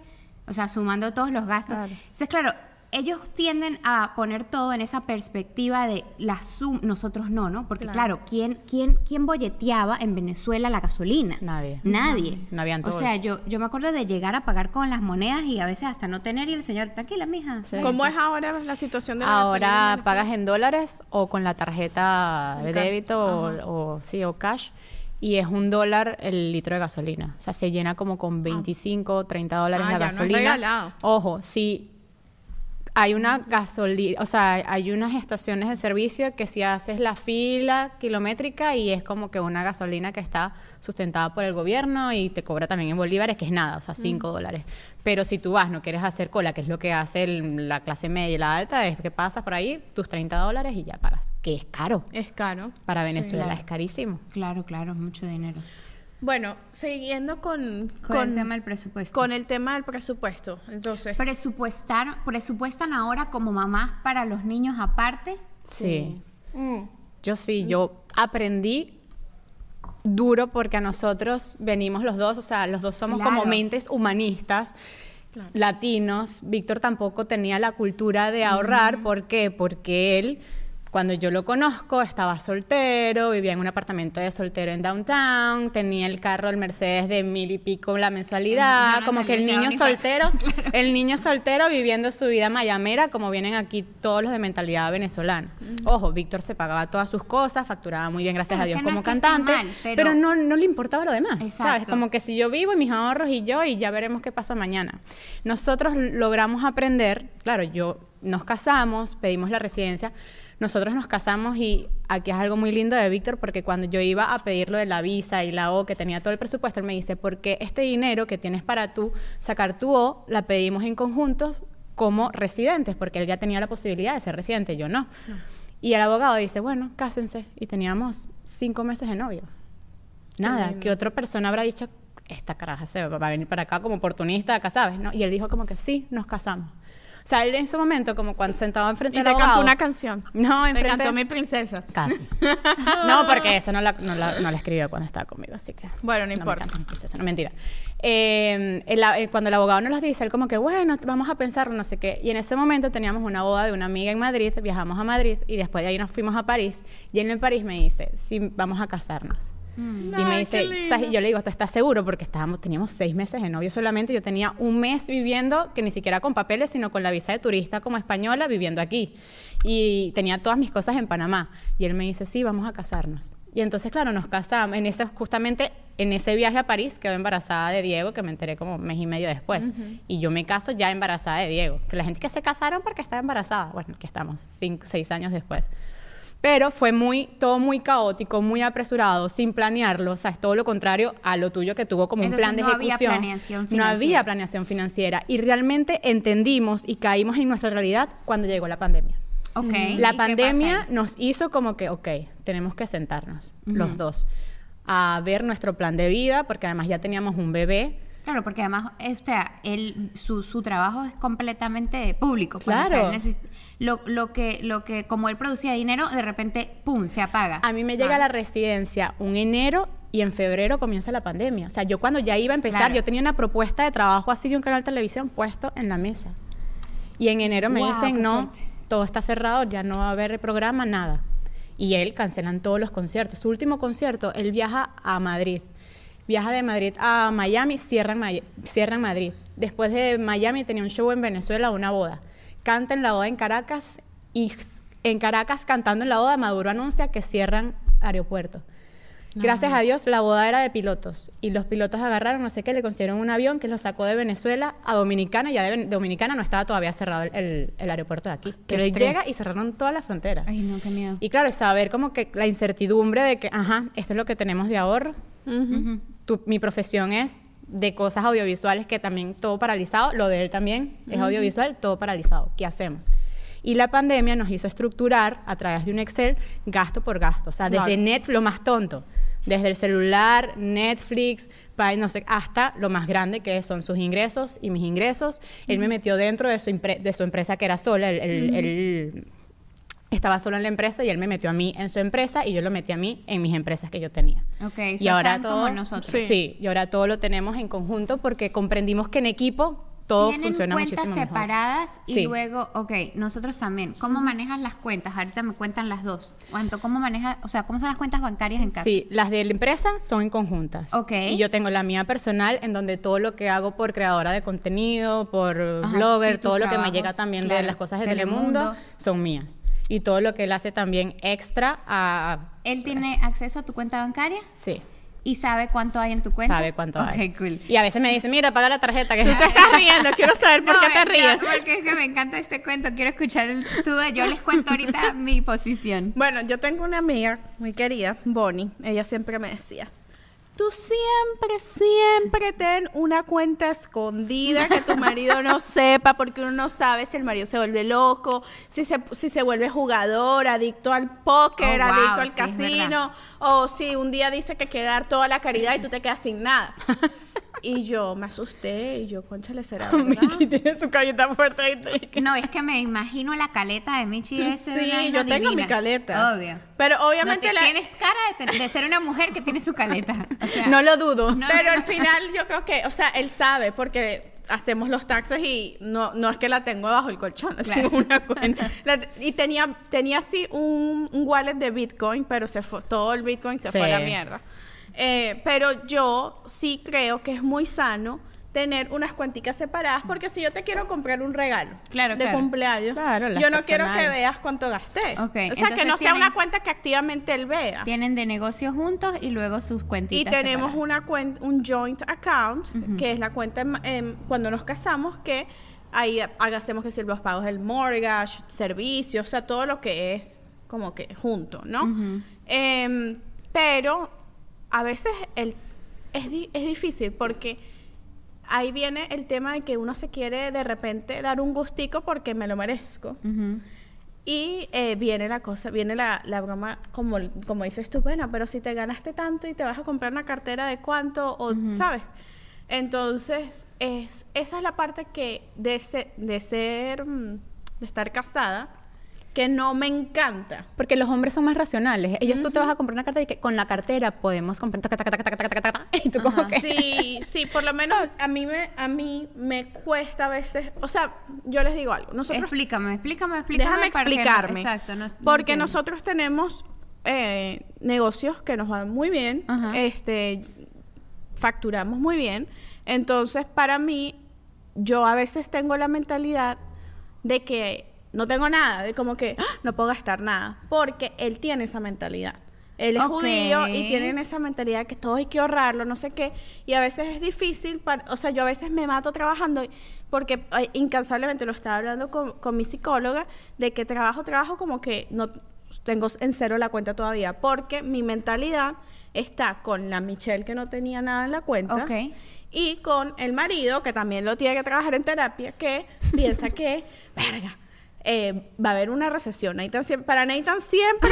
Speaker 4: O sea, sumando todos los gastos.
Speaker 2: Claro.
Speaker 4: Entonces, claro, ellos tienden a poner todo en esa perspectiva de la suma, nosotros no, ¿no? Porque claro,
Speaker 3: Claro.
Speaker 4: ¿quién, quién, ¿quién bolleteaba en Venezuela la gasolina?
Speaker 2: Nadie.
Speaker 4: Nadie.
Speaker 2: No habían
Speaker 4: O sea,
Speaker 2: todos.
Speaker 4: yo, yo me acuerdo de llegar a pagar con las monedas y a veces hasta no tener y el señor, tranquila, mija.
Speaker 2: Sí.
Speaker 3: ¿Cómo es ahora la situación de la en
Speaker 2: Ahora pagas en dólares o con la tarjeta de débito o, o- sí o cash y es un dólar el litro de gasolina. O sea, se llena como con 25, 30 dólares
Speaker 3: Ah,
Speaker 2: la
Speaker 3: ya, no es
Speaker 2: gasolina.
Speaker 3: regalado.
Speaker 2: Ojo, si hay una gasolina, o sea, hay unas estaciones de servicio que si haces la fila kilométrica y es como que una gasolina que está sustentada por el gobierno y te cobra también en bolívares, que es nada, o sea, 5 dólares. Pero si tú vas, no quieres hacer cola, que es lo que hace el- la clase media y la alta, es que pasas por ahí tus 30 dólares y ya pagas, que es caro.
Speaker 3: Es caro.
Speaker 2: Para Venezuela
Speaker 4: claro.
Speaker 2: es carísimo.
Speaker 4: Claro, claro, es mucho dinero.
Speaker 3: Bueno, siguiendo con,
Speaker 4: Con, el tema del presupuesto.
Speaker 3: con el tema del presupuesto. Entonces,
Speaker 4: Presupuestar, presupuestan ahora como mamás para los niños aparte.
Speaker 2: Sí.
Speaker 3: mm,
Speaker 2: Yo sí, yo aprendí duro porque a nosotros venimos los dos, o sea, los dos somos como mentes humanistas. latinos, Víctor tampoco tenía la cultura de ahorrar, ¿por qué? Porque él, cuando yo lo conozco, estaba soltero, vivía en un apartamento de soltero en downtown, tenía el carro, el Mercedes de mil y pico la mensualidad, como que el niño soltero, el niño soltero viviendo su vida mayamera, como vienen aquí todos los de mentalidad venezolana. Ojo, Víctor se pagaba todas sus cosas, facturaba muy bien, gracias a Dios, como cantante,
Speaker 4: mal,
Speaker 2: pero,
Speaker 4: pero-
Speaker 2: no, no le importaba lo demás, ¿sabes? Como que si yo vivo y mis ahorros y yo, y ya veremos qué pasa mañana. Nosotros logramos aprender, claro, yo nos casamos, pedimos la residencia, nosotros nos casamos y aquí es algo muy lindo de Víctor porque cuando yo iba a pedir lo de la visa y la O, que tenía todo el presupuesto, él me dice, porque este dinero que tienes para tú sacar tu O, la pedimos en conjuntos como residentes, porque él ya tenía la posibilidad de ser residente, yo no. Y el abogado dice, bueno, cásense. Y teníamos cinco meses de novio. Nada, que otra persona habrá dicho, esta caraja se va a venir para acá como oportunista, acá sabes, ¿no? Y él dijo como que sí, nos casamos. O sea, él en ese momento, como cuando sentaba enfrente
Speaker 3: y
Speaker 2: del
Speaker 3: te
Speaker 2: abogado...
Speaker 3: cantó una canción.
Speaker 2: No,
Speaker 3: Te
Speaker 2: enfrente...
Speaker 3: cantó mi princesa.
Speaker 2: Casi. No, porque esa no la, no la, no la escribió cuando estaba conmigo, así que...
Speaker 3: Bueno, no
Speaker 2: me
Speaker 3: importa.
Speaker 2: canta mi princesa, no, mentira. Eh, el- eh, cuando el abogado nos los dice, él como que, bueno, vamos a pensarlo, no sé qué. Y en ese momento teníamos una boda de una amiga en Madrid, viajamos a Madrid y después de ahí nos fuimos a París. Y él en París me dice, sí, vamos a casarnos. Y me dice. Y yo le digo, ¿tú estás seguro? Porque estábamos, teníamos seis meses de novio solamente. Yo tenía un mes viviendo, que ni siquiera con papeles, sino con la visa de turista como española, viviendo aquí. Y tenía todas mis cosas en Panamá. Y él me dice, sí, vamos a casarnos. Y entonces, claro, nos casamos. En ese, justamente en ese viaje a París quedó embarazada de Diego, que me enteré como un mes y medio después. Y yo me caso ya embarazada de Diego. Que la gente que se casaron porque estaba embarazada. Bueno, que estamos cinco, seis años después. Pero fue muy, todo muy caótico, muy apresurado, sin planearlo. O sea, es todo lo contrario a lo tuyo que tuvo como un plan de
Speaker 4: no había
Speaker 2: ejecución.
Speaker 4: planeación
Speaker 2: no había
Speaker 4: financiera.
Speaker 2: planeación financiera. Y realmente entendimos y caímos en nuestra realidad cuando llegó la pandemia.
Speaker 4: Ok. ¿y
Speaker 2: La pandemia nos hizo como que, ok, tenemos que sentarnos, los dos, a ver nuestro plan de vida, porque además ya teníamos un bebé.
Speaker 4: Claro, porque además, o sea, él, su, su trabajo es completamente público. pues, o sea,
Speaker 2: Claro.
Speaker 4: lo, lo que, lo que, como él producía dinero, de repente, ¡pum!, se apaga.
Speaker 2: A mí me llega a la residencia un enero y en febrero comienza la pandemia. O sea, yo cuando ya iba a empezar,
Speaker 4: Claro.
Speaker 2: yo tenía una propuesta de trabajo así de un canal de televisión puesto en la mesa. Y en enero me
Speaker 4: Wow,
Speaker 2: dicen, no,
Speaker 4: fuerte.
Speaker 2: todo está cerrado, ya no va a haber programa, nada. Y él cancelan todos los conciertos. Su último concierto, él viaja a Madrid. Viaja de Madrid a Miami, cierran, cierran Madrid. Después de Miami tenía un show en Venezuela, una boda. Canta en la boda en Caracas y en Caracas cantando en la boda, Maduro anuncia que cierran aeropuerto. Gracias a Dios, la boda era de pilotos y los pilotos agarraron, no sé qué, le consiguieron un avión que los sacó de Venezuela a Dominicana y ya de Dominicana no estaba todavía cerrado el, el- el aeropuerto de aquí. Pero él llega y cerraron todas las fronteras.
Speaker 4: Ay, no, qué miedo.
Speaker 2: Y claro, saber como que la incertidumbre de que, ajá, esto es lo que tenemos de ahorro.
Speaker 4: Ujú.
Speaker 2: Tu- mi profesión es de cosas audiovisuales que también todo paralizado, lo de él también es audiovisual, todo paralizado. ¿Qué hacemos? Y la pandemia nos hizo estructurar a través de un Excel gasto por gasto. O sea, desde
Speaker 3: Claro.
Speaker 2: Netflix, lo más tonto, desde el celular, Netflix, pa- no sé, hasta lo más grande que son sus ingresos y mis ingresos. Él me metió dentro de su, de su empresa que era sola, él estaba solo en la empresa y él me metió a mí en su empresa y yo lo metí a mí en mis empresas que yo tenía.
Speaker 4: Ok,
Speaker 2: y
Speaker 4: so
Speaker 2: ahora todo,
Speaker 4: como nosotros.
Speaker 2: Sí. y ahora todo lo tenemos en conjunto porque comprendimos que en equipo todo
Speaker 4: Tienen
Speaker 2: funciona
Speaker 4: cuentas
Speaker 2: muchísimo mejor.
Speaker 4: separadas y
Speaker 2: Sí.
Speaker 4: luego, ok, nosotros también. ¿Cómo manejas las cuentas? Ahorita me cuentan las dos. ¿Cuánto, ¿Cómo manejas, o sea, cómo son las cuentas bancarias en casa?
Speaker 2: Sí, las de la empresa son en conjuntas.
Speaker 4: Ok.
Speaker 2: Y yo tengo la mía personal en donde todo lo que hago por creadora de contenido, por
Speaker 4: Ajá,
Speaker 2: blogger,
Speaker 4: sí,
Speaker 2: todo lo que me llega también de las cosas de
Speaker 4: Telemundo.
Speaker 2: Telemundo son mías. Y todo lo que él hace también extra a...
Speaker 4: ¿Él tiene acceso a tu cuenta bancaria?
Speaker 2: Sí.
Speaker 4: y sabe cuánto hay en tu cuenta.
Speaker 2: Sabe cuánto hay.
Speaker 4: Ok, cool.
Speaker 2: Y a veces me dice, mira, paga la tarjeta. Que
Speaker 3: Tú te estás riendo, quiero saber por
Speaker 4: No,
Speaker 3: qué te
Speaker 4: no,
Speaker 3: ríes.
Speaker 4: porque es que me encanta este cuento. Quiero escuchar el tuyo. Yo les cuento ahorita mi posición.
Speaker 3: Bueno, yo tengo una amiga muy querida, Bonnie. Ella siempre me decía, tú siempre, siempre ten una cuenta escondida que tu marido no sepa, porque uno no sabe si el marido se vuelve loco, si se, si se vuelve jugador, adicto al póker,
Speaker 4: Oh, wow,
Speaker 3: adicto al
Speaker 4: sí,
Speaker 3: casino, o si un día dice que quiere dar toda la caridad y tú te quedas sin nada. y yo me asusté y yo, conchale, será verdad?".
Speaker 2: Michi tiene su calleta fuerte. ahí.
Speaker 4: No, es que me imagino la caleta de Michi. ese
Speaker 3: Sí, yo tengo mi caleta.
Speaker 4: Obvio.
Speaker 3: Pero
Speaker 4: No,
Speaker 3: obviamente
Speaker 4: te-
Speaker 3: la-
Speaker 4: tienes cara de, ser una mujer que tiene su caleta. O sea,
Speaker 2: No lo dudo.
Speaker 4: No.
Speaker 3: Pero al final yo creo que, o sea, él sabe porque hacemos los taxes y no, no es que la tengo bajo el colchón,
Speaker 4: Claro.
Speaker 3: tengo una cuenta. La- y tenía, tenía así un, un wallet de Bitcoin, pero se fue, todo el Bitcoin se fue a la mierda. Eh, pero yo sí creo que es muy sano tener unas cuenticas separadas porque si yo te quiero comprar un regalo
Speaker 4: Claro,
Speaker 3: de
Speaker 4: claro.
Speaker 3: cumpleaños,
Speaker 2: Claro,
Speaker 3: yo no quiero que veas cuánto gasté. O sea, que no sea una cuenta que activamente él vea.
Speaker 4: tienen de negocio juntos y luego sus
Speaker 3: Y
Speaker 4: cuentitas.
Speaker 3: tenemos
Speaker 4: separadas.
Speaker 3: una cuenta, un joint account, que es la cuenta cuando nos casamos, que ahí ha- hacemos que si los pagos del mortgage, servicios, o sea, todo lo que es como que junto, ¿no? Em, pero a veces el, es, di- es difícil porque ahí viene el tema de que uno se quiere de repente dar un gustico porque me lo merezco.
Speaker 4: Ujú.
Speaker 3: Y eh, viene la cosa, viene la, la broma, como, como dices tú, bueno, pero si te ganaste tanto y te vas a comprar una cartera de cuánto, o, ¿sabes? Entonces, es, esa es la parte que de, se- de ser, mm, de estar casada, que no me encanta.
Speaker 2: Porque los hombres son más racionales. Ellos tú te vas a comprar una cartera y que con la cartera podemos comprar taca, taca, taca, taca, taca, taca, taca, y tú como que
Speaker 3: Sí, sí, por lo menos a mí me, a mí me cuesta a veces, o sea, yo les digo algo, nosotros
Speaker 4: Explícame, explícame, explícame.
Speaker 3: Déjame
Speaker 4: para que no-
Speaker 3: explicarme.
Speaker 4: exacto. no- no
Speaker 3: porque
Speaker 4: entiendo.
Speaker 3: nosotros tenemos eh, negocios que nos van muy bien.
Speaker 2: Ajá.
Speaker 3: Este facturamos muy bien. Entonces, para mí, yo a veces tengo la mentalidad de que no tengo nada, de como que "Ah, no puedo gastar nada. Porque él tiene esa mentalidad. Él es judío y tienen esa mentalidad que todo hay que ahorrarlo, no sé qué. Y a veces es difícil, para, o sea, yo a veces me mato trabajando porque ay, incansablemente lo estaba hablando con, con mi psicóloga, de que trabajo, trabajo como que no tengo en cero la cuenta todavía, porque mi mentalidad está con la Michelle que no tenía nada en la cuenta. Y con el marido, que también lo tiene que trabajar en terapia, que piensa que, verga, eh, va a haber una recesión. Nathan siem- para Nathan siempre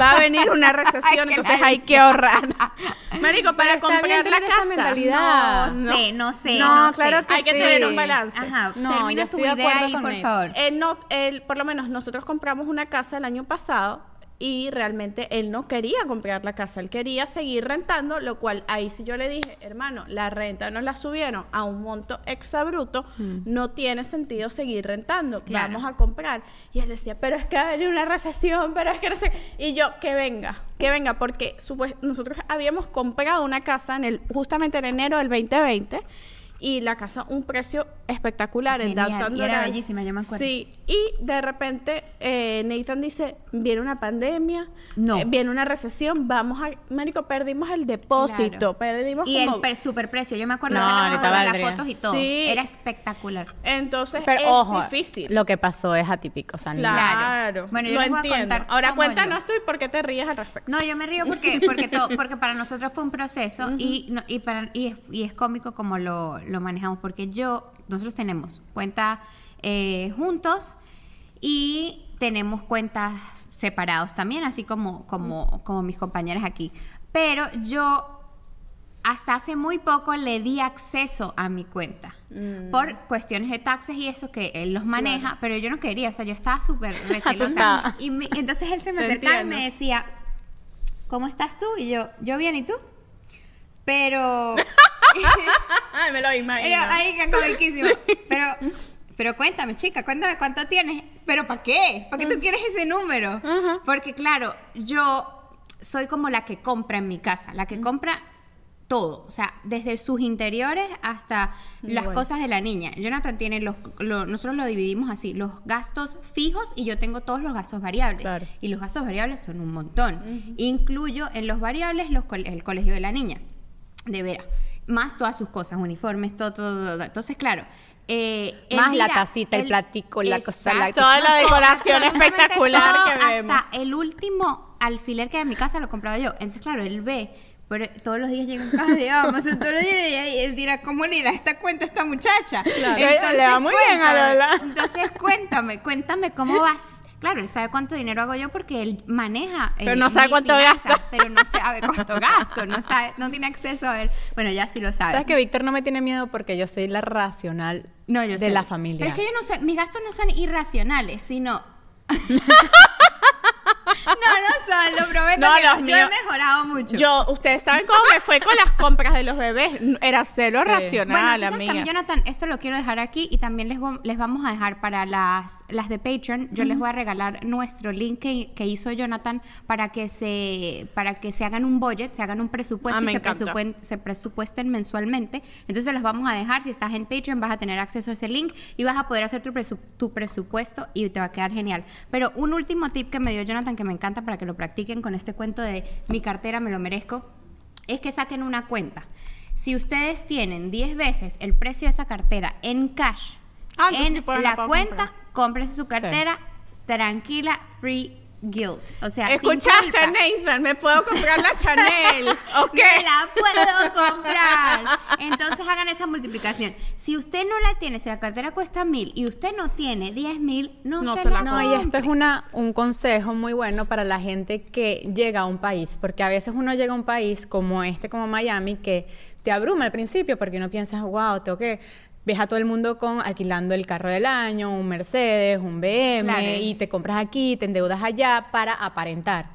Speaker 3: va a venir una recesión, entonces hay que ahorrar. Marico, para comprar la casa.
Speaker 2: mentalidad.
Speaker 4: No, sé, no sé.
Speaker 2: No,
Speaker 4: sé.
Speaker 2: claro que
Speaker 3: Hay que tener un balance.
Speaker 4: Ajá,
Speaker 2: No, yo
Speaker 4: termina tu
Speaker 2: estoy de
Speaker 4: idea
Speaker 2: acuerdo
Speaker 4: ahí,
Speaker 2: con
Speaker 4: por
Speaker 2: él.
Speaker 4: favor.
Speaker 3: Él no, él, por lo menos nosotros compramos una casa el año pasado y realmente él no quería comprar la casa, él quería seguir rentando, lo cual ahí sí yo le dije, hermano, la renta nos la subieron a un monto exabruto, no tiene sentido seguir rentando,
Speaker 4: Claro.
Speaker 3: vamos a comprar. Y él decía, pero es que va a venir una recesión, pero es que no sé. Y yo, que venga, que venga, porque nosotros habíamos comprado una casa en el, justamente en enero del 2020 y la casa un precio espectacular en Downtown
Speaker 4: y era bellísima, yo me acuerdo.
Speaker 3: Sí, y de repente eh, Nathan dice, viene una pandemia,
Speaker 4: No.
Speaker 3: eh, viene una recesión, vamos a... Marico, perdimos el depósito,
Speaker 4: Claro.
Speaker 3: perdimos
Speaker 4: Y
Speaker 3: como...
Speaker 4: el per- superprecio, yo me acuerdo
Speaker 2: No,
Speaker 4: las fotos y todo.
Speaker 3: Sí.
Speaker 4: Era espectacular.
Speaker 3: Entonces
Speaker 2: Pero
Speaker 3: es
Speaker 2: ojo,
Speaker 3: difícil.
Speaker 2: lo que pasó es atípico. O sea, no-
Speaker 3: Claro,
Speaker 4: Bueno, yo
Speaker 3: lo
Speaker 4: les voy a
Speaker 3: entiendo.
Speaker 4: contar
Speaker 3: Ahora cuéntanos tú y por qué te ríes al respecto.
Speaker 4: No, yo me río porque porque todo, porque para nosotros fue un proceso y, no- y, para, y, es, y es cómico como lo, lo manejamos porque yo, nosotros tenemos cuenta eh, juntos y tenemos cuentas separados también, así como, como, como mis compañeras aquí. Pero yo hasta hace muy poco le di acceso a mi cuenta por cuestiones de taxes y eso que él los maneja, pero yo no quería, o sea, yo estaba súper recelosa. Y me- entonces él se me acercaba y me decía, ¿cómo estás tú? Y yo, yo bien, ¿y tú? Pero...
Speaker 3: Ay, me lo imagino.
Speaker 4: Ay, comiquísimo. Pero, pero cuéntame, chica, cuéntame cuánto tienes. ¿Pero para qué? ¿Para qué tú quieres ese número? Porque, claro, yo soy como la que compra en mi casa. La que compra todo, o sea, desde sus interiores hasta las
Speaker 3: bueno.
Speaker 4: cosas de la niña. Jonathan tiene los, lo- nosotros lo dividimos así, los gastos fijos y yo tengo todos los gastos variables.
Speaker 3: Claro.
Speaker 4: Y los gastos variables son un montón. Incluyo en los variables los el colegio de la niña, de veras, más todas sus cosas, uniformes, todo, todo, todo. Entonces, claro. eh,
Speaker 2: Más la tacita, el platico, la cosa, la-
Speaker 4: Exacto.
Speaker 3: Toda la
Speaker 4: todo,
Speaker 3: decoración espectacular
Speaker 4: todo,
Speaker 3: que vemos.
Speaker 4: Hasta el último alfiler que hay en mi casa lo he comprado yo. Entonces, claro, él ve. Pero todos los días llega un caja de Amazon, todos los días y él dirá, ¿cómo le irá esta cuenta a esta muchacha?
Speaker 2: Claro. Le va muy bien a Lola.
Speaker 4: Entonces, cuéntame, cuéntame cómo vas. Claro, él sabe cuánto dinero hago yo porque él maneja.
Speaker 3: Pero no sabe cuánto gasta.
Speaker 4: Pero no sabe cuánto gasto, no sabe, no tiene acceso a ver. Bueno, ya sí lo sabe.
Speaker 2: ¿Sabes que Víctor no me tiene miedo porque yo soy la racional
Speaker 4: No, yo
Speaker 2: de
Speaker 4: sé.
Speaker 2: la familia?
Speaker 4: Pero es que yo no sé, mis gastos no son irracionales, sino. no, no son, lo prometo.
Speaker 3: No,
Speaker 4: que
Speaker 3: los
Speaker 4: yo
Speaker 3: míos-
Speaker 4: he mejorado mucho.
Speaker 3: Yo, ustedes saben cómo me fue con las compras de los bebés. Era cero
Speaker 2: Sí.
Speaker 3: racional,
Speaker 4: bueno,
Speaker 3: amiga.
Speaker 4: también, Jonathan, esto lo quiero dejar aquí y también les, les vamos a dejar para las, las de Patreon. Yo les voy a regalar nuestro link que, que hizo Jonathan para que se para que se hagan un budget, se hagan un presupuesto
Speaker 3: Ah,
Speaker 4: y se, se presupuesten mensualmente. Entonces los vamos a dejar. Si estás en Patreon vas a tener acceso a ese link y vas a poder hacer tu, presu- tu presupuesto y te va a quedar genial. Pero un último tip que me dio Jonathan que me encanta para que lo practiquen con este cuento de mi cartera me lo merezco es que saquen una cuenta. Si ustedes tienen 10 veces el precio de esa cartera en cash,
Speaker 3: Ah,
Speaker 4: en
Speaker 3: sí la
Speaker 4: cuenta,
Speaker 3: comprar.
Speaker 4: cómprese su cartera tranquila, free guilt. O sea,
Speaker 3: Escuchaste. Nathan, me puedo comprar la Chanel. ¿Ok?
Speaker 4: Me la puedo comprar. Entonces hagan esa multiplicación. Si usted no la tiene, si la cartera cuesta mil y usted no tiene diez mil, no,
Speaker 3: No
Speaker 4: se,
Speaker 3: se la
Speaker 4: la
Speaker 2: No, y
Speaker 4: compre.
Speaker 2: esto es una, un consejo muy bueno para la gente que llega a un país, porque a veces uno llega a un país como este, como Miami, que te abruma al principio porque no piensas, wow, tengo que... Ves a todo el mundo con alquilando el carro del año, un Mercedes, un BM,
Speaker 4: Claro.
Speaker 2: y te compras aquí, te endeudas allá para aparentar.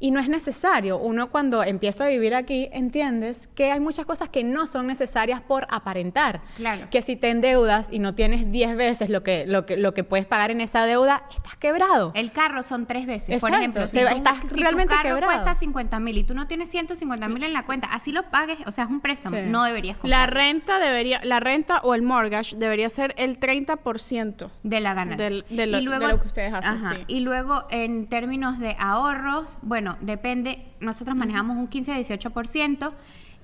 Speaker 2: Y no es necesario. Uno cuando empieza a vivir aquí, entiendes que hay muchas cosas que no son necesarias por aparentar.
Speaker 4: Claro.
Speaker 2: Que si te endeudas y no tienes 10 veces lo que, lo, que, lo que puedes pagar en esa deuda, estás quebrado.
Speaker 4: El carro son tres veces. Por ejemplo, si,
Speaker 2: te-
Speaker 4: tú-
Speaker 2: estás
Speaker 4: si
Speaker 2: realmente
Speaker 4: tu carro
Speaker 2: quebrado.
Speaker 4: cuesta 50 mil y tú no tienes 150 mil en la cuenta, así lo pagues, o sea, es un préstamo,
Speaker 2: Sí.
Speaker 4: no deberías
Speaker 3: La
Speaker 4: comprar
Speaker 3: renta debería, la renta o el mortgage debería ser el 30%.
Speaker 4: de la ganancia.
Speaker 3: del- de lo- de lo que ustedes hacen, sí.
Speaker 4: Y luego, en términos de ahorros, bueno, depende, nosotros manejamos un 15-18%.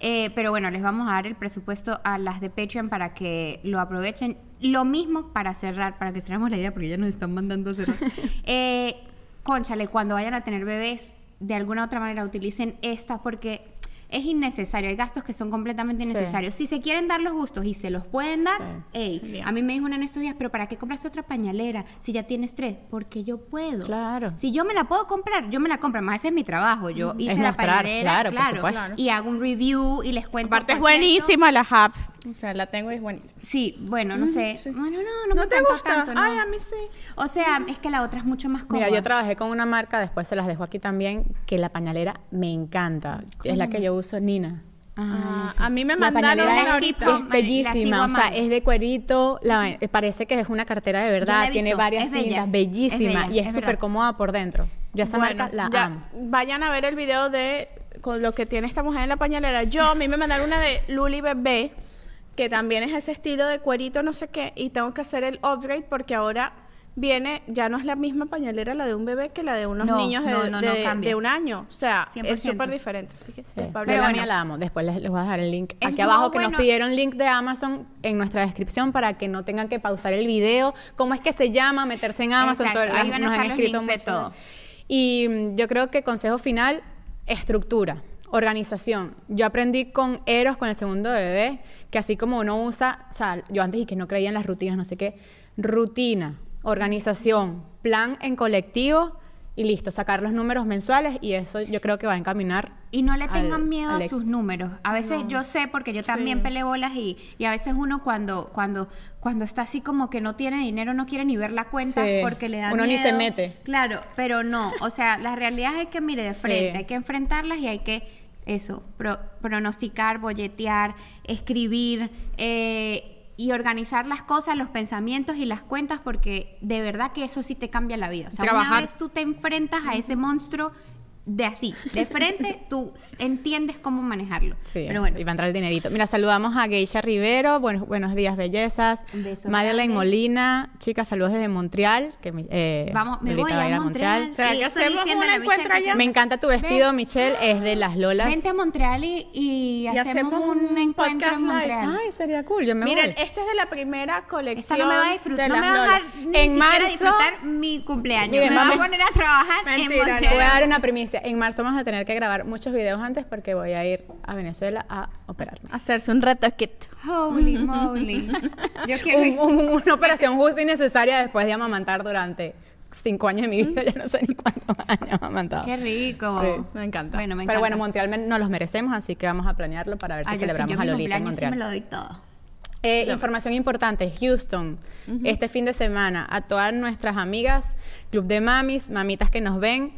Speaker 4: eh, pero bueno, les vamos a dar el presupuesto a las de Patreon para que lo aprovechen. Lo mismo para cerrar, para que cerremos la idea, porque ya nos están mandando a cerrar. eh, conchale, cuando vayan a tener bebés, de alguna otra manera utilicen esta porque es innecesario. Hay gastos que son completamente
Speaker 2: Sí.
Speaker 4: innecesarios. Si se quieren dar los gustos y se los pueden dar,
Speaker 2: Sí.
Speaker 4: ey,
Speaker 3: Bien.
Speaker 4: a mí me dijo una en estos días, pero ¿para qué compraste otra pañalera si ya tienes tres? Porque yo puedo.
Speaker 2: Claro.
Speaker 4: Si yo me la puedo comprar, yo me la compro. Más ese es mi trabajo. Yo hice
Speaker 2: Es
Speaker 4: la
Speaker 2: mostrar,
Speaker 4: pañalera,
Speaker 2: claro, por supuesto.
Speaker 4: y hago un review y les cuento.
Speaker 3: Aparte es buenísima la app. O sea, la tengo y es buenísima.
Speaker 4: Sí, bueno, no sé.
Speaker 3: sí.
Speaker 4: Bueno, no, no,
Speaker 3: ¿No
Speaker 4: me
Speaker 3: te gusta?
Speaker 4: tanto, ¿no?
Speaker 3: Ay, a mí sí.
Speaker 4: O sea, es que la otra es mucho más cómoda.
Speaker 2: Mira, yo trabajé con una marca, después se las dejo aquí también, que la pañalera me encanta. Es la que yo uso, Nina.
Speaker 3: Ah, a mí me mandaron una
Speaker 4: es
Speaker 3: ahorita.
Speaker 2: Es bellísima, o sea, es de cuerito, la- eh, parece que es una cartera de verdad, tiene varias
Speaker 4: es bella,
Speaker 2: cintas,
Speaker 4: es
Speaker 2: bellísima
Speaker 4: bella,
Speaker 2: y es súper cómoda por dentro. Yo esa
Speaker 3: Bueno,
Speaker 2: marca la
Speaker 3: ya,
Speaker 2: amo.
Speaker 3: Vayan a ver el video de con lo que tiene esta mujer en la pañalera. Yo, a mí me mandaron una de Luli Bebé, que también es ese estilo de cuerito, no sé qué, y tengo que hacer el upgrade porque ahora viene, ya no es la misma pañalera la de un bebé que la de unos
Speaker 4: No,
Speaker 3: niños de,
Speaker 4: no, no, no
Speaker 3: de-
Speaker 4: cambia.
Speaker 3: de un año. O sea,
Speaker 4: 100%.
Speaker 3: es súper diferente. Así que
Speaker 2: Sí.
Speaker 3: Pablo,
Speaker 2: Pero la
Speaker 4: bueno,
Speaker 2: mía la amo. Después les, les voy a dejar el link aquí abajo que nos pidieron link de Amazon en nuestra descripción para que no tengan que pausar el video. ¿Cómo es que se llama? Meterse en Amazon. Todo-
Speaker 4: ahí van a
Speaker 2: nos han escrito
Speaker 4: links de
Speaker 2: mucho.
Speaker 4: todo.
Speaker 2: Y mm, yo creo que consejo final, estructura, organización. Yo aprendí con Eros, con el segundo bebé, que así como uno usa, o sea, yo antes y que no creía en las rutinas, no sé qué, rutina, organización, plan en colectivo y listo, sacar los números mensuales y eso yo creo que va a encaminar.
Speaker 4: Y no le
Speaker 2: al-
Speaker 4: tengan miedo
Speaker 2: al
Speaker 4: a sus números. A veces yo sé, porque yo también
Speaker 3: Sí.
Speaker 4: peleo bolas y, y a veces uno cuando, cuando, cuando está así como que no tiene dinero no quiere ni ver la cuenta
Speaker 2: Sí.
Speaker 4: porque le da
Speaker 2: Uno ni
Speaker 4: miedo.
Speaker 2: se mete.
Speaker 4: Claro, pero no. O sea, las realidades hay que mire de
Speaker 2: Sí.
Speaker 4: frente, hay que enfrentarlas y hay que eso, pro- pronosticar, bolletear, escribir eh, y organizar las cosas, los pensamientos y las cuentas porque de verdad que eso sí te cambia la vida. O sea, una vez tú te enfrentas a ese monstruo, de así, de frente, tú entiendes cómo manejarlo.
Speaker 2: Sí,
Speaker 4: Pero bueno,
Speaker 2: y va a entrar el dinerito. Mira, saludamos a Geisha Rivero, buenos, buenos días, bellezas.
Speaker 4: Un beso
Speaker 2: Madeleine
Speaker 4: grande.
Speaker 2: Molina, chicas, saludos desde Montreal. Que, eh,
Speaker 4: vamos, me voy
Speaker 2: va
Speaker 4: a
Speaker 2: ir
Speaker 4: Montreal.
Speaker 3: ¿Será
Speaker 4: y
Speaker 3: que
Speaker 4: estoy
Speaker 3: hacemos un
Speaker 4: a Michelle
Speaker 3: encuentro allá?
Speaker 2: Me encanta tu vestido, Michelle, es de las Lolas.
Speaker 4: Vente a Montreal y, y hacemos,
Speaker 3: hacemos
Speaker 4: un,
Speaker 3: un
Speaker 4: encuentro en
Speaker 3: live.
Speaker 4: Montreal.
Speaker 2: Ay, sería cool, yo me
Speaker 3: Miren,
Speaker 2: voy.
Speaker 3: esta es de la primera
Speaker 4: Esta
Speaker 3: colección.
Speaker 4: no me va a disfrutar, no me va a dejar ni
Speaker 2: En
Speaker 4: siquiera
Speaker 2: marzo-
Speaker 4: disfrutar mi cumpleaños.
Speaker 2: Miren,
Speaker 4: me va a poner a trabajar
Speaker 3: Mentira,
Speaker 4: en
Speaker 3: no.
Speaker 2: Voy a
Speaker 4: Montreal.
Speaker 2: dar una primicia. En marzo vamos a tener que grabar muchos videos antes porque voy a ir a Venezuela a operarme.
Speaker 3: Hacerse un retoquit.
Speaker 4: Holy moly. Yo quiero
Speaker 2: Un- un- una operación justa y necesaria después de amamantar durante cinco años de mi vida. Ya no sé ni cuántos años amamantado.
Speaker 4: Qué rico.
Speaker 2: Sí,
Speaker 3: me encanta.
Speaker 4: Bueno, me
Speaker 2: Pero bueno,
Speaker 4: encanta.
Speaker 2: Montreal nos los merecemos, así que vamos a planearlo para ver si
Speaker 4: yo sí,
Speaker 2: celebramos
Speaker 4: yo
Speaker 2: a
Speaker 4: mi
Speaker 2: Lolita en
Speaker 4: cumpleaños sí
Speaker 2: Montreal.
Speaker 4: me lo doy todo.
Speaker 2: Eh, información importante, Houston, este fin de semana, a todas nuestras amigas, Club de Mamis, mamitas que nos ven,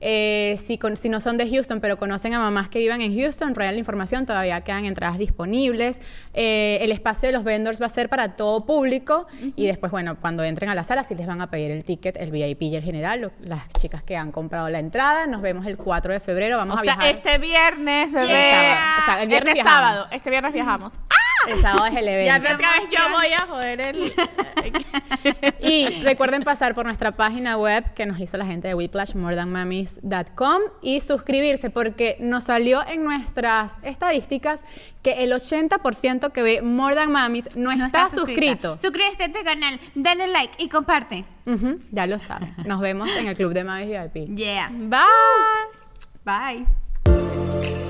Speaker 2: eh, si, con- si no son de Houston, pero conocen a mamás que vivan en Houston, Real Información, todavía quedan entradas disponibles. Eh, el espacio de los vendors va a ser para todo público y después, bueno, cuando entren a la sala, sí les van a pedir el ticket, el VIP y el general, lo- las chicas que han comprado la entrada. Nos vemos el 4 de febrero, vamos
Speaker 3: O
Speaker 2: a
Speaker 3: sea,
Speaker 2: viajar.
Speaker 3: este viernes, bebé.
Speaker 2: Sábado. O sea, el viernes
Speaker 3: este
Speaker 2: viajamos.
Speaker 3: sábado. Este viernes viajamos.
Speaker 2: El sábado es el evento.
Speaker 3: Ya otra vez yo voy a joder el.
Speaker 2: Y recuerden pasar por nuestra página web que nos hizo la gente de Whiplash, morethanmamis.com y suscribirse porque nos salió en nuestras estadísticas que el 80% que ve More Than Mamis no,
Speaker 4: No
Speaker 2: está, suscrito.
Speaker 4: Suscríbete a este canal, dale like y comparte.
Speaker 2: Ya lo saben. Nos vemos en el Club de Mamis VIP.
Speaker 4: Yeah.
Speaker 3: Bye.
Speaker 4: Bye.